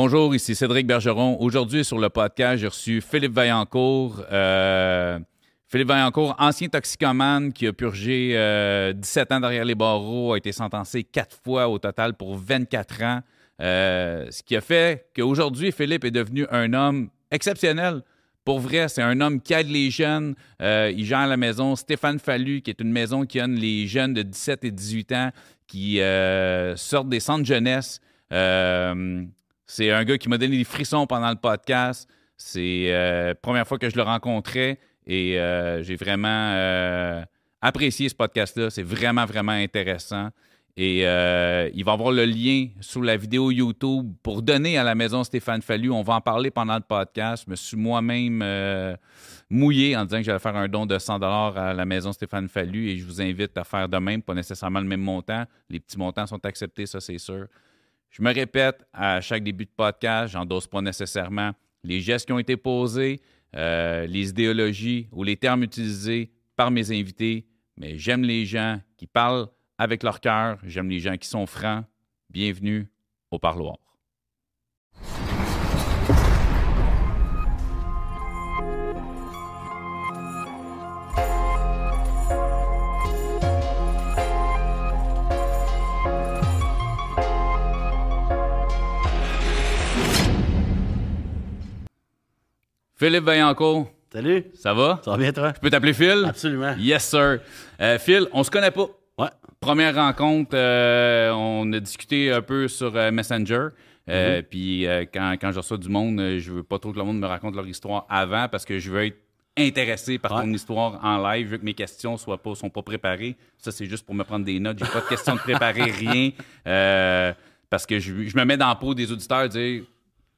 Bonjour, ici Cédric Bergeron. Aujourd'hui, sur le podcast, j'ai reçu Philippe Vaillancourt. Euh, Philippe Vaillancourt, ancien toxicomane qui a purgé 17 ans derrière les barreaux, a été sentencé quatre fois au total pour 24 ans. Euh, ce qui a fait qu'aujourd'hui, Philippe est devenu un homme exceptionnel. Pour vrai, c'est un homme qui aide les jeunes. Euh, il gère la maison Stéphane Fallu, qui est une maison qui aide les jeunes de 17 et 18 ans qui euh, sortent des centres jeunesse. C'est un gars qui m'a donné des frissons pendant le podcast. C'est la première fois que je le rencontrais et j'ai vraiment apprécié ce podcast-là. C'est vraiment, vraiment intéressant. Et euh, il va avoir le lien sous la vidéo YouTube pour donner à la maison Stéphane Fallu. On va en parler pendant le podcast. Je me suis moi-même euh, mouillé en disant que j'allais faire un don de 100 à la maison Stéphane Fallu et je vous invite à faire de même, pas nécessairement le même montant. Les petits montants sont acceptés, ça c'est sûr. Je me répète à chaque début de podcast, j'endosse pas nécessairement les gestes qui ont été posés, euh, les idéologies ou les termes utilisés par mes invités, mais j'aime les gens qui parlent avec leur cœur. J'aime les gens qui sont francs. Bienvenue au parloir. Philippe Vaillancourt. Salut. Ça va? Ça va bien, toi? Je peux t'appeler Phil? Absolument. Yes, sir. Euh, Phil, on se connaît pas. Ouais. Première rencontre, euh, on a discuté un peu sur euh, Messenger. Euh, Mhm. Puis quand, quand je reçois du monde, je veux pas trop que le monde me raconte leur histoire avant parce que je veux être intéressé par Ouais. ton histoire en live. Je veux que mes questions soient pas, sont pas préparées. Ça, c'est juste pour me prendre des notes. J'ai pas de questions de préparer, rien. Parce que je, je me mets dans la peau des auditeurs, dire,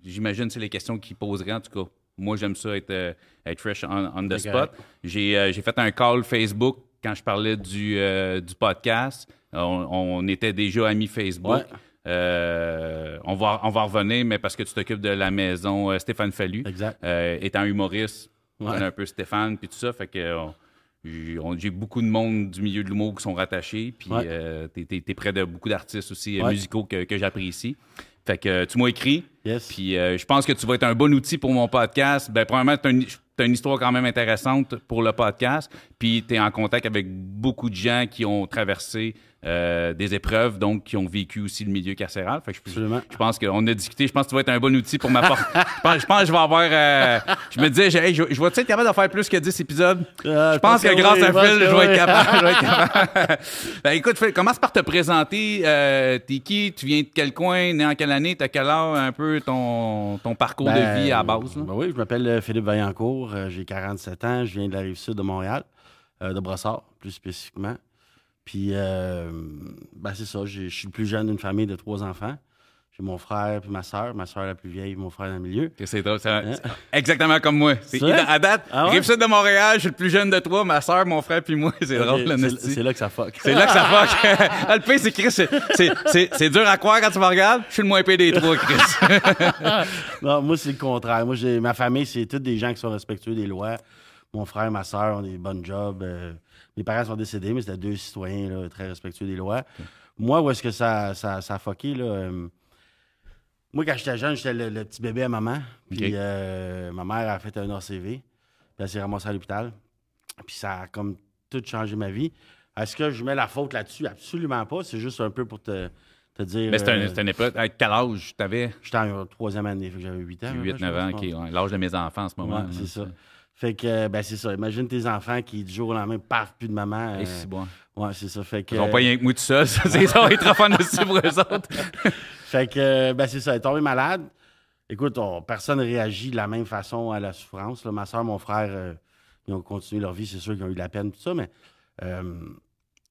j'imagine c'est les questions qu'ils poseraient en tout cas. Moi, j'aime ça être, euh, être fresh on, on the spot. J'ai euh, j'ai fait un call Facebook quand je parlais du, euh, du podcast. On, on était déjà amis Facebook. Ouais. Euh, on, va, on va revenir, mais parce que tu t'occupes de la maison euh, Stéphane Fallu. Exact. Euh, étant humoriste, on un peu Stéphane puis tout ça. Fait que j'ai beaucoup de monde du milieu de l'humour qui sont rattachés. Puis Ouais. t'es, près de beaucoup d'artistes aussi Ouais. musicaux que, que j'apprécie. Fait que euh, tu m'as écrit. Yes. Puis euh, je pense que tu vas être un bon outil pour mon podcast. Ben, premièrement, tu as, une histoire quand même intéressante pour le podcast. Puis tu es en contact avec beaucoup de gens qui ont traversé euh, des épreuves, donc qui ont vécu aussi le milieu carcéral. Fait que je, Absolument. je pense qu'on a discuté. Je pense que tu vas être un bon outil pour m'apporter. je, pense, je pense que je vais avoir. euh, je me disais, hey, je, je vais être capable de faire plus que 10 épisodes? Euh, je pense que, grâce oui, à je pense Phil, que je vais être capable. vais être capable. ben, écoute, Phil, commence par te présenter. T'es qui? Tu viens de quel coin? Né en quelle année? T'as quel âge? Un peu ton, ton parcours Ben, de vie à la base. ben oui, je m'appelle Philippe Vaillancourt. Euh, J'ai 47 ans. Je viens de la rive sud de Montréal, euh, de Brossard, plus spécifiquement. Puis, euh, ben, c'est ça. Je suis le plus jeune d'une famille de trois enfants. J'ai mon frère puis ma soeur. Ma soeur la plus vieille, mon frère dans le milieu. C'est drôle, c'est c'est exactement comme moi. C'est à date, Ah ouais? rive sud de Montréal, je suis le plus jeune de toi, ma soeur, mon frère puis moi. C'est drôle, c'est- là que ça fuck. C'est là que ça fuck. Ah, le pire, c'est Chris, c'est- c'est- c'est c'est dur à croire quand tu me regardes. Je suis le moins payé des trois, Chris. Non, moi, c'est le contraire. Moi, j'ai ma famille, c'est tous des gens qui sont respectueux des lois. Mon frère, ma soeur ont des bonnes jobs. euh, mes parents sont décédés, mais c'était deux citoyens là, très respectueux des lois. Moi, où est-ce que ça, ça, ça a fucké? Là, euh, moi, quand j'étais jeune, j'étais le, le petit bébé à maman. Puis euh, ma mère a fait un ACV. Puis elle s'est ramassée à l'hôpital. Puis ça a comme tout changé ma vie. Est-ce que je mets la faute là-dessus? Absolument pas. C'est juste un peu pour te, te dire. Mais c'est un, euh, une époque. À quel âge t'avais? J'étais en troisième année, j'avais 8 ans. 8, je 9 ans, pense. OK. ouais, L'âge de mes enfants en ce moment. Ouais, c'est ça. Fait que, euh, ben, c'est ça. Imagine tes enfants qui, du jour au lendemain, paf, plus de maman. Et euh, c'est bon. ouais, c'est ça. Fait que, Ils sont pas rien que moi tout seul. Ça, c'est ça va être trop fun aussi pour eux autres. fait que, euh, ben, c'est ça. Elle est tombée malade. Écoute, on- personne ne réagit de la même façon à la souffrance. là. Ma soeur, mon frère, euh, ils ont continué leur vie. C'est sûr qu'ils ont eu de la peine, tout ça, mais. euh,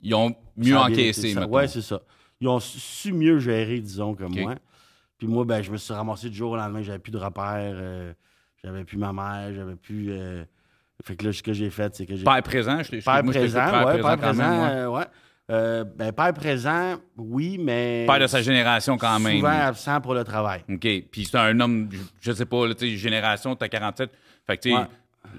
Ils ont mieux encaissé, mettons. Ouais, c'est ça. Ils ont su- mieux gérer, disons, que moi. Puis moi, ben, je me suis ramassé du jour au lendemain, j'avais plus de repères, euh, j'avais plus ma mère, j'avais plus. euh, Fait que là, ce que j'ai fait, c'est que j'ai. Père présent, je, je, Père moi, présent, ouais, père présent, même, ouais. euh, ouais. Euh, ben, père présent, oui, mais. Père de sa génération quand même. Souvent absent pour le travail. OK. Puis c'est un homme, je, je sais pas, là, tu sais, génération, t'as 47. Fait que, tu sais, Ouais.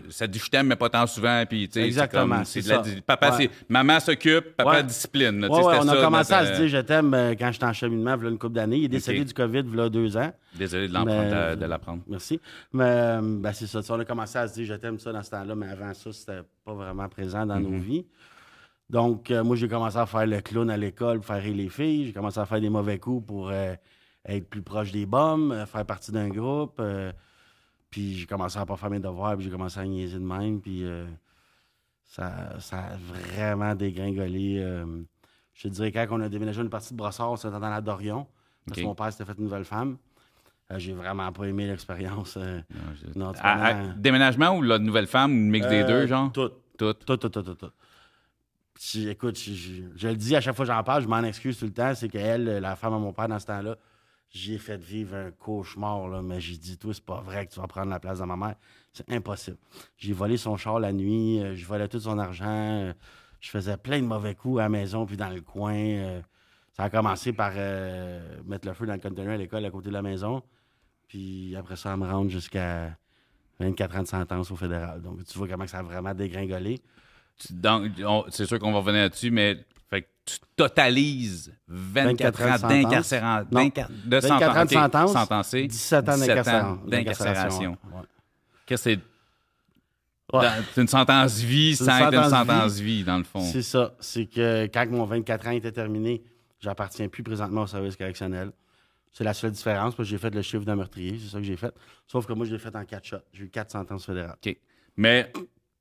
Ça dit je t'aime, mais pas tant souvent. Puis, Exactement, c'est la- papa, Ouais. c'est maman s'occupe, papa Ouais. discipline. là, Ouais, on a ça, commencé à se dire je t'aime quand j'étais en cheminement, il une couple d'années. Il est décédé du COVID, a deux ans. Désolé de l'apprendre, Mais-. Merci. Mais ben, c'est ça. On a commencé à se dire je t'aime ça dans ce temps-là, mais avant ça, c'était pas vraiment présent dans Mm-hmm. nos vies. Donc, euh, moi, j'ai commencé à faire le clown à l'école pour faire rire les filles. J'ai commencé à faire des mauvais coups pour euh, être plus proche des bombes, euh, faire partie d'un groupe. Puis j'ai commencé à pas faire mes devoirs, puis j'ai commencé à niaiser de même. Puis euh, ça, ça a vraiment dégringolé. euh, je te dirais, quand on a déménagé une partie de Brossard, c'était dans la Dorion, parce que mon père s'était fait une nouvelle femme. Euh, j'ai vraiment pas aimé l'expérience. Non, À- à- comprends? déménagement ou la nouvelle femme, ou le mix des deux, genre? Tout. Tout. Tout, tout, tout, tout, tout. Si- écoute, je, je- je le dis à chaque fois que j'en parle, je m'en excuse tout le temps. C'est qu'elle, la femme à mon père dans ce temps-là, j'ai fait vivre un cauchemar, là, mais j'ai dit, toi, c'est pas vrai que tu vas prendre la place de ma mère. C'est impossible. J'ai volé son char la nuit, euh, je volais tout son argent, euh, je faisais plein de mauvais coups à la maison puis dans le coin. euh. ça a commencé par euh, mettre le feu dans le container à l'école à côté de la maison. Puis après ça, elle me rendre jusqu'à 24 ans de sentence au fédéral. Donc, tu vois comment ça a vraiment dégringolé. C'est sûr qu'on va revenir là-dessus, mais fait que tu totalises 24, 24 ans d'incarcération. Non. d'incar- De 24 ans de sentence, sentencé, 17 ans 17 d'incarcération. Qu'est-ce que c'est? Ouais. Dans- une sentence vie sans une être une sentence sentence vie, dans le fond. C'est ça. C'est que quand mon 24 ans était terminé, j'appartiens plus présentement au service correctionnel. C'est la seule différence, parce que j'ai fait le chiffre d'un meurtrier, c'est ça que j'ai fait. Sauf que moi, je l'ai fait en quatre shots. J'ai eu quatre sentences fédérales. OK. Mais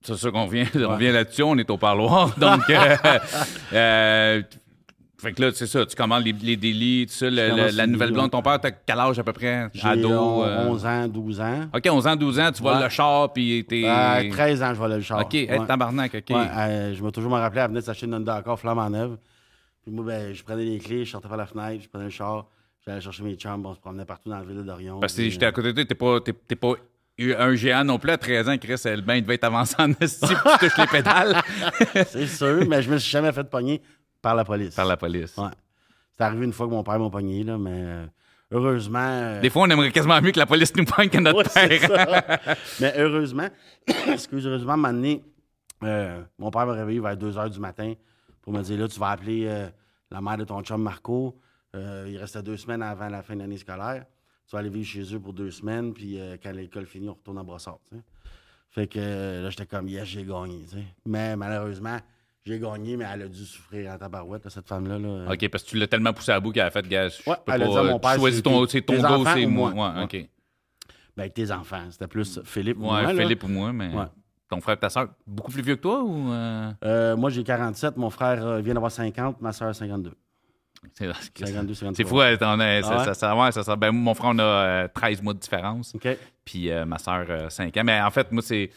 c'est sûr qu'on revient, on revient là-dessus, on est au parloir. Donc, euh, euh, fait que là, c'est ça, tu commandes les, les délits, tout ça, le- le- commence la nouvelle blonde, ton père, t'as quel âge à peu près? Ado? on- euh, 11 ans, 12 ans. OK, 11 ans, 12 ans, tu voles Ouais. le char, puis t'es... À 13 ans, je volais le char. OK, hey, Ouais. tabarnak, OK. Ouais, euh, je vais toujours me rappeler, elle venait de s'acheter une Honda Accord flamme en neuve. Puis moi, ben, je prenais les clés, je sortais par la fenêtre, je prenais le char, j'allais chercher mes chambres, on se promenait partout dans la ville de Dorion. Parce que j'étais à côté de toi, t'es pas, t'es pas un géant non plus à 13 ans, Chris, le bain devait être avancé en esti, puis tu touches les pédales C'est sûr, mais je me suis jamais fait pogner par la police. par la police. Ouais. C'est arrivé une fois que mon père m'a pogné, là, mais euh, heureusement. euh, Des fois, on aimerait quasiment mieux que la police nous pogne que notre Ouais, père. ça. Mais heureusement, excuse, heureusement, à un moment donné, euh, mon père m'a réveillé vers 2 h du matin pour me dire là, tu vas appeler la mère de ton chum Marco. Il restait deux semaines avant la fin de l'année scolaire. Tu vas aller vivre chez eux pour deux semaines, puis euh, quand l'école finit, on retourne à Brossard. Fait que euh, là, j'étais comme, yes, j'ai gagné. Mais malheureusement, j'ai gagné, mais elle a dû souffrir en tabarouette, là, cette femme-là. là. OK, parce que tu l'as tellement poussé à bout qu'elle a fait, gars, je Ouais, peux elle a pas, dit à mon père, tu choisis ton, c'est ton enfants c'est moi. moi? Ouais, OK. Ben, avec tes enfants, c'était plus Philippe ou moi. là. Philippe ou moi, mais ton frère et ta soeur, beaucoup plus vieux que toi ou... euh, moi, j'ai 47, mon frère vient d'avoir 50, ma soeur 52. C'est 52, 53. c'est fou, t'en as- ça, Ah ouais? ça, ça- ouais, ça, ben, mon frère, on a euh, 13 mois de différence. OK. Puis euh, ma soeur, 5 ans. Mais en fait, moi, c'est.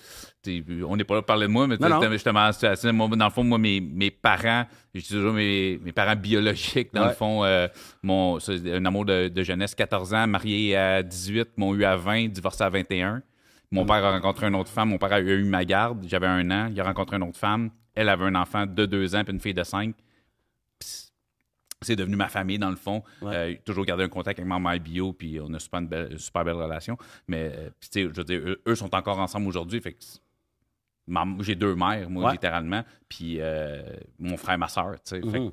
On n'est pas là pour parler de moi, mais Non, non. justement, moi, dans le fond, moi, mes, mes parents, je dis toujours mes, mes parents biologiques, dans Ouais. le fond, euh, mon, un amour de, de jeunesse, 14 ans, marié à 18, m'ont eu à 20, divorcé à 21. Mon père a rencontré une autre femme, mon père a eu ma garde, j'avais un an, il a rencontré une autre femme, elle avait un enfant de 2 ans, puis une fille de 5. C'est devenu ma famille, dans le fond. Ouais. Euh, toujours gardé un contact avec ma mère bio, puis on a super une belle- super belle relation. Mais, euh, tu sais, je veux dire, eux, eux sont encore ensemble aujourd'hui. Fait que j'ai deux mères, moi, Ouais. littéralement. Puis euh, mon frère, ma soeur, tu sais. Fait Mhm.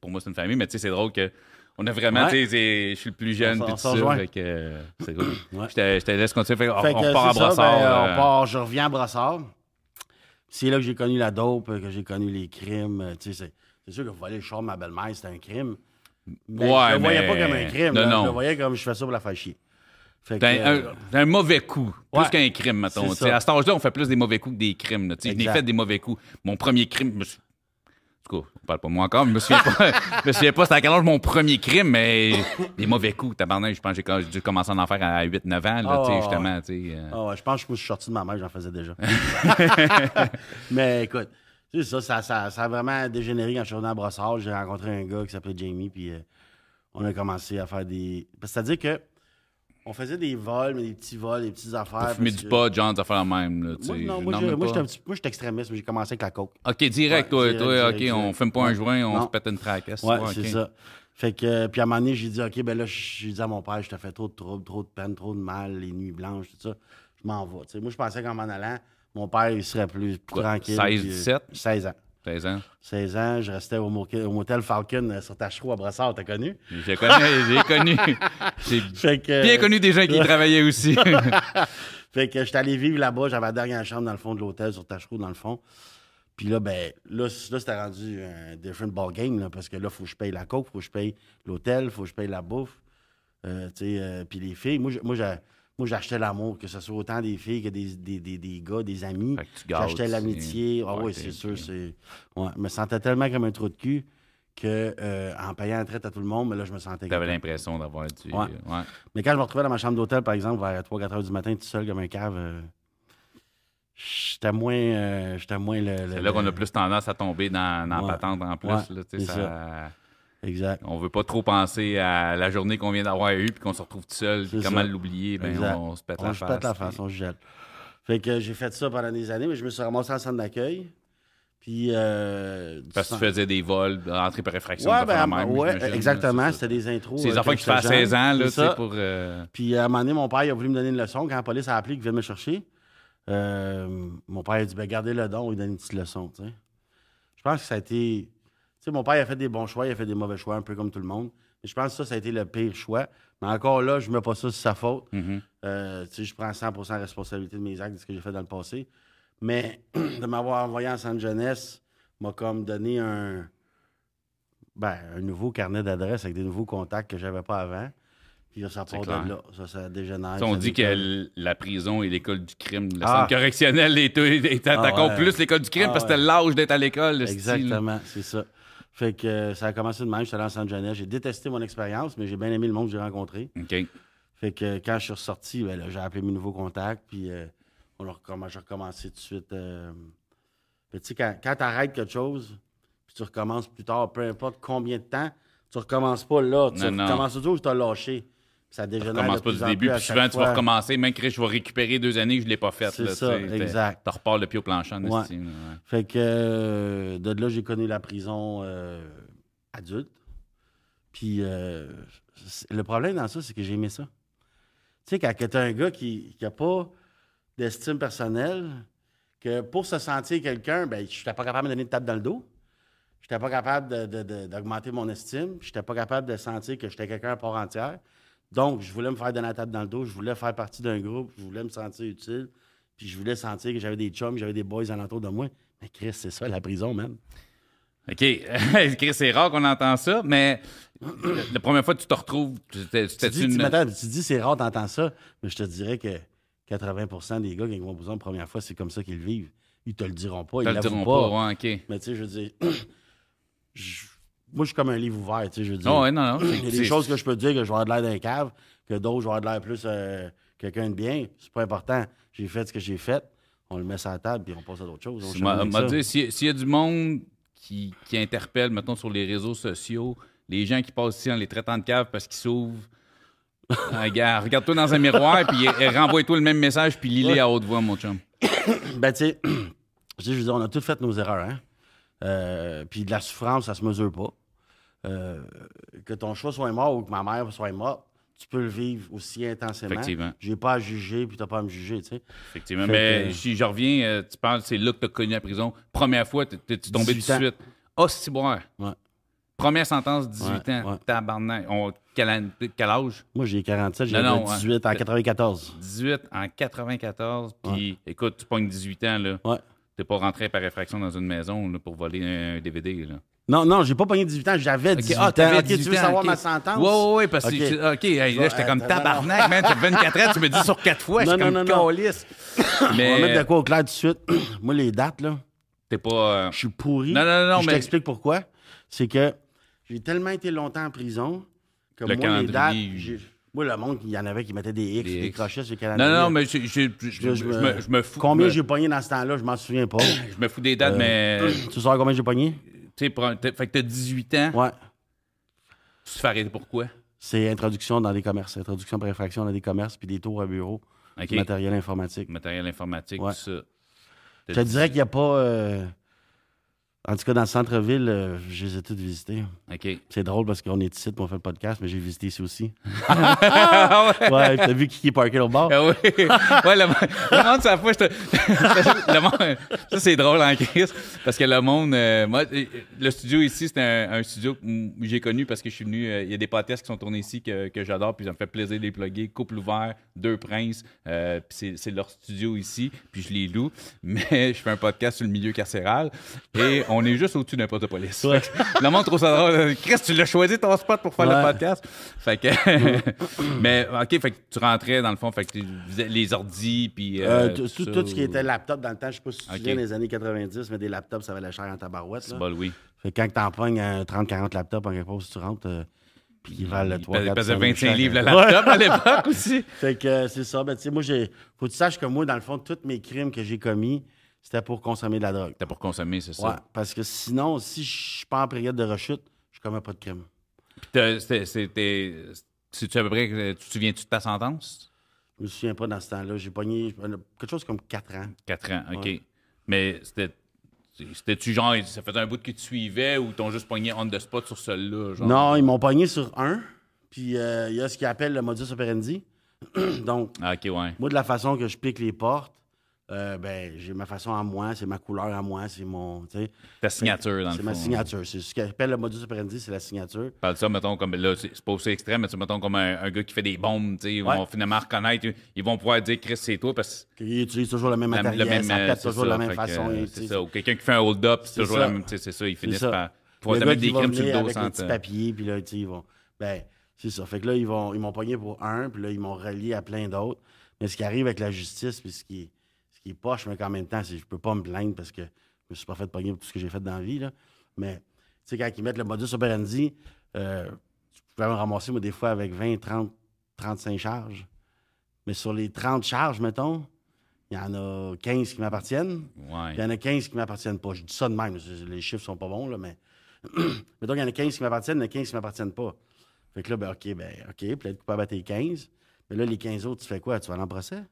pour moi, c'est une famille. Mais, tu sais, c'est drôle que. On a vraiment, Ouais. tu sais, je suis le plus jeune, On puis tout ça. Fait que, c'est cool. Je, te, laisse continuer. Fait, qu'on- Fait on, que repart à ben, euh, on part, je reviens à Brossard. C'est là que j'ai connu la dope, que j'ai connu les crimes. tu sais, c'est, c'est sûr que voler le char de ma belle-mère, c'était un crime. Mais Ouais, je le voyais mais- pas comme un crime. Non, là. non. Je le voyais comme je fais ça pour la. Fait que, T'as un, euh, un- mauvais coup, plus Ouais. qu'un crime, mettons. C'est. À cet âge-là, on fait plus des mauvais coups que des crimes. là. Je n'ai fait des mauvais coups. Mon premier crime, je me suis- En tout cas, on parle pas de moi encore, mais je me souviens pas, je me souviens pas c'était à quel âge mon premier crime, mais des mauvais coups. Tabarnak, je pense que j'ai dû commencer à en faire à 8-9 ans, là, justement. euh. Ouais, je pense que je me suis sorti de ma mère, j'en faisais déjà. Mais écoute, c'est ça, ça, ça, ça a vraiment dégénéré quand je suis revenu à Brossard. J'ai rencontré un gars qui s'appelait Jamie, puis euh, on a commencé à faire des. C'est-à-dire que on faisait des vols, mais des petits vols, des petites affaires. Fumer du que- pot, John, ça fait la même. Là, Moi, non, moi, je- moi, petit- j'étais extrémiste, mais j'ai commencé avec la coke. Ok, direct, Ouais, toi, direct, toi, direct, ok, direct. on fume pas un joint, on Non. se pète une tracasse. Ouais, Ouais, c'est ça. Fait que, euh, puis à un moment donné, j'ai dit, OK, ben là, j'ai dit à mon père, je te fais trop de troubles, trop de peine, trop de mal, les nuits blanches, tout ça. Je m'en vais. Moi, je pensais qu'en m'en allant, Mon père, il serait plus, tranquille. 16, puis, euh, 17? 16 ans. 16 ans. 16 ans, je restais au, mo- au motel Falcon euh, sur Tachereau à Brossard, t'as connu? J'ai connu, j'ai connu. J'ai que, bien connu des gens qui y travaillaient aussi. Fait que j'étais allé vivre là-bas, j'avais la dernière chambre dans le fond de l'hôtel sur Tachereau, dans le fond. Puis là, ben, là, là c'était rendu un different ball game, là, parce que là, il faut que je paye la coke, il faut que je paye l'hôtel, il faut que je paye la bouffe. Euh, tu sais, euh, puis les filles, moi, moi, j'ai- moi, j'achetais l'amour, que ce soit autant des filles que des, des, des, des gars, des amis. Tu J'achetais l'amitié. Ah Ouais, oui, c'est sûr. c'est... Ouais, je me sentais tellement comme un trou de cul que euh, en payant la traite à tout le monde, mais là, je me sentais. T'avais capable. l'impression d'avoir du. Ouais. ouais. Mais quand je me retrouvais dans ma chambre d'hôtel, par exemple, vers 3-4 heures du matin, tout seul comme un cave, euh, j'étais moins. euh, j'étais moins le. le- C'est là qu'on a plus tendance à tomber dans, dans la Ouais. patente en plus. Ouais, là, tu ça- Exact. On veut pas trop penser à la journée qu'on vient d'avoir eue puis qu'on se retrouve tout seul. C'est puis Comment l'oublier? Ben, on, se pète On la se face. pète la face, on se jette. Fait que j'ai fait ça pendant des années, mais je me suis ramassé en centre d'accueil. Puis. Euh, Parce que tu faisais des vols, entrée par réfraction. Ouais, des ben, même, ouais, exactement. c'est C'était des intros. ça. Ces euh, enfants qui font à j'étais jeune. 16 ans, là, C'est tu sais, ça. pour. euh, Puis à un moment donné, mon père il a voulu me donner une leçon. Quand la police a appelé qu'il venait me chercher, euh, mon père a dit ben, gardez le don, il donne une petite leçon. tu sais. Je pense que ça a été. Tu sais, mon père il a fait des bons choix, il a fait des mauvais choix, un peu comme tout le monde. Mais je pense que ça, ça a été le pire choix. Mais encore là, je ne mets pas ça sur sa faute. mhm. Euh, tu sais, je prends 100% responsabilité de mes actes, de ce que j'ai fait dans le passé. Mais de m'avoir envoyé en centre jeunesse m'a comme donné un, ben, un nouveau carnet d'adresses avec des nouveaux contacts que je n'avais pas avant. Puis là, ça part de là. Ça, ça dégénère. Sais, on ça dit que la prison et l'école du crime, le Ah. centre correctionnel est, est, est Ah ouais. plus l'école du crime Ah parce que ouais. l'âge d'être à l'école. Exactement, c'est ça. Fait que euh, ça a commencé de même. J'étais allé en jeunesse. J'ai détesté mon expérience, mais j'ai bien aimé le monde que j'ai rencontré. OK. Fait que euh, quand je suis ressorti, ben j'ai appelé mes nouveaux contacts, puis euh, on a j'ai recommencé tout de suite. euh, tu sais, quand, quand tu arrêtes quelque chose, puis tu recommences plus tard, peu importe combien de temps, tu recommences pas là. Tu Non, non. recommences toujours où tu as lâché. Ça dégénère. recommences de pas du début, puis souvent tu vas recommencer, même que je vais récupérer deux années que je l'ai pas fait. C'est ça, exact. Tu repars le pied au plancher en Ouais. ouais. Fait que euh, de là, j'ai connu la prison euh, adulte. Puis euh, le problème dans ça, c'est que j'ai aimé ça. Tu sais, quand tu un gars qui n'a pas d'estime personnelle, que pour se sentir quelqu'un, ben, je n'étais pas capable de me donner une tape dans le dos. Je n'étais pas capable de- de- de- d'augmenter mon estime. Je n'étais pas capable de sentir que j'étais quelqu'un à part entière. Donc, je voulais me faire donner la tape dans le dos. Je voulais faire partie d'un groupe. Je voulais me sentir utile. Puis je voulais sentir que j'avais des chums, j'avais des boys alentour de moi. Mais Chris, c'est ça, la prison, man. OK. Chris, c'est rare qu'on entend ça, mais la première fois que tu te retrouves, Tu dis, une. tu, attends, tu dis c'est rare d'entendre ça, mais je te dirais que 80 des gars, ils vont prison la première fois, c'est comme ça qu'ils le vivent. Ils te le diront pas, Ils te le diront pas. pas, ouais, OK. Mais tu sais, je veux dire, je- moi, je suis comme un livre ouvert, tu sais, je veux dire. Non, ouais, non, non. Il y a des choses que je peux dire que je vais avoir de l'air d'un cave, que d'autres, je vais avoir de l'air plus euh, quelqu'un de bien. C'est pas important. J'ai fait ce que j'ai fait. On le met sur la table, puis on passe à d'autres choses. On ça. dit, s'il y a du monde qui, qui interpelle, mettons, sur les réseaux sociaux, les gens qui passent ici en les traitant de cave parce qu'ils s'ouvrent, ah, regarde-toi dans un miroir, puis euh, renvoie-toi le même message, puis lis-les Ouais. à haute voix, mon chum. Ben, tu sais, je veux dire, on a tous fait nos erreurs, hein. Euh, puis de la souffrance, ça se mesure pas. Euh, que ton choix soit mort ou que ma mère soit morte, tu peux le vivre aussi intensément. Effectivement. J'ai pas à juger, puis t'as pas à me juger, tu sais. Effectivement. Fait Mais que- si je reviens, euh, tu parles, c'est là que tu as connu la prison. Première fois, tu es tombé tout de 18 ans. suite? Ah. Ouais. Première sentence, 18 Ouais, ans. ouais. Tabarnak. On- quel, an- quel âge? Moi, j'ai 47, j'ai Non, non, 18 en 94. 18 en 94. Puis, écoute, tu pognes 18 ans, là. Ouais. T'es pas rentré par effraction dans une maison là, pour voler un DVD, là. Non, non, j'ai pas pogné 18 ans, j'avais 18 ans. t'avais Ok, tu veux 18 ans, savoir ma sentence? Ouais, ouais, ouais, parce que. Ok. là, j'étais comme tabarnak, man. T'as 24 ans, tu me dis sur 4 fois. Je suis Non, comme non, non, non. calisse. On va mettre Mais de quoi au clair tout de suite. Moi, les dates, là, t'es pas. euh, je suis pourri. Non, non, non, Puis Je mais- t'explique pourquoi. C'est que j'ai tellement été longtemps en prison que Le moi, les dates, moi, le monde, il y en avait qui mettaient des X, Des des, crochets sur le calendrier. Non, non, mais je, je- je- je- Là, je me, fous. Combien me- j'ai pogné dans ce temps-là, je m'en souviens pas. Je me fous des dates, mais. tu sais combien j'ai pogné? Tu sais, fait que t'as 18 ans. Ouais. Tu te fais arrêter pourquoi? C'est introduction dans des commerces. Introduction par infraction dans des commerces, puis des tours à bureau, OK. du matériel informatique. Matériel informatique, Ouais. tout ça. Je te dirais qu'il n'y a pas. euh, En tout cas, dans le centre-ville, euh, je les ai toutes visitées. OK. C'est drôle parce qu'on est ici, on fait le podcast, mais j'ai visité ici aussi. Ah ouais. Ouais, t'as vu est parké au bord? Ah oui. Ouais, le, monde- le monde, ça fois, je te- le monde- ça, c'est drôle en crise. Parce que le monde. euh, moi, euh, le studio ici, c'est un, un studio que j'ai connu parce que je suis venu. euh, Il y a des podcasts qui sont tournés ici que, que j'adore, puis ça me fait plaisir de les plugger. Couple ouvert, Deux Princes, puis c'est, c'est leur studio ici, puis je les loue. Mais je fais un podcast sur le milieu carcéral et on est juste au-dessus d'un police. Ouais. Le monde trouve ça drôle. Chris, tu l'as choisi ton spot pour faire le podcast. Fait que. mais, OK, fait que tu rentrais dans le fond, fait que tu faisais les ordis, puis. Euh, euh, tout, ce qui était laptop dans le temps, je sais pas si tu te Ok. souviens des années 90, mais des laptops, ça valait cher en tabarouette. C'est bol, oui. Fait que quand t'en pognes un 30-40 laptops en si tu rentres, euh, puis ils valent le 3 Il 4 pesait 5 000 25 chaque. livres le laptop à l'époque aussi. Fait que euh, c'est ça. Ben, tu sais, moi, j'ai. Faut que tu saches que moi, dans le fond, tous mes crimes que j'ai commis, c'était pour consommer de la drogue. C'était pour consommer, c'est Ouais. ça. Parce que sinon, si je suis pas en période de rechute, je commets pas de crime. C'était-. C'est-tu à peu près. Tu te souviens-tu de ta sentence? Je me souviens pas dans ce temps-là. J'ai pogné euh, quelque chose comme 4 ans. 4 ans, OK. Ouais. Mais c'était. C'était-tu genre, ça faisait un bout que tu suivais ou t'ont juste pogné on the spot sur celui-là? Non, ils m'ont pogné sur un. Puis euh, il y a ce qu'ils appellent le modus operandi. Donc, Ah, OK, ouais. moi, de la façon que je pique les portes, euh, ben, j'ai ma façon à moi, c'est ma couleur à moi, c'est mon. Ta signature, dans le C'est fond. ma signature. C'est ce qu'ils appellent le modus operandi, c'est la signature. Parle de ça, mettons, comme là, c'est c'est pas aussi extrême, mais tu mettons comme un, un gars qui fait des bombes, tu sais, ils Ouais. vont finalement reconnaître, ils vont pouvoir dire Chris, c'est toi parce Qu'ils utilisent toujours le même la- matériel, le même, ça euh, c'est toujours ça, la même façon. euh, c'est ça. Ou quelqu'un qui fait un hold-up, c'est C'est toujours ça. la même, c'est ça, ils finissent par gars mettre des crimes sur le dos avec sans petits papiers, puis là, tu sais, ils vont... Ben, c'est ça. Fait que là, ils m'ont pogné pour un, puis là, ils m'ont relié à plein d'autres. Mais ce qui arrive avec la justice, puis ce qui, qui est poche, mais qu'en même temps, je peux pas me plaindre parce que je me suis pas fait pogner pour tout ce que j'ai fait dans la vie, là. Mais, tu sais, quand ils mettent le modus operandi, euh, je pouvais me ramasser, moi, des fois, avec 20, 30, 35 charges. Mais sur les 30 charges, mettons, il y en a 15 qui m'appartiennent. Ouais. Il y en a 15 qui ne m'appartiennent pas. Je dis ça de même. Les chiffres sont pas bons, là, mais. mais donc, il y en a 15 qui m'appartiennent, il y en a 15 qui ne m'appartiennent pas. Fait que là, ben, OK, ben, OK, puis là, être coupable à tes 15. Mais là, les 15 autres, tu fais quoi? Tu vas aller en procès?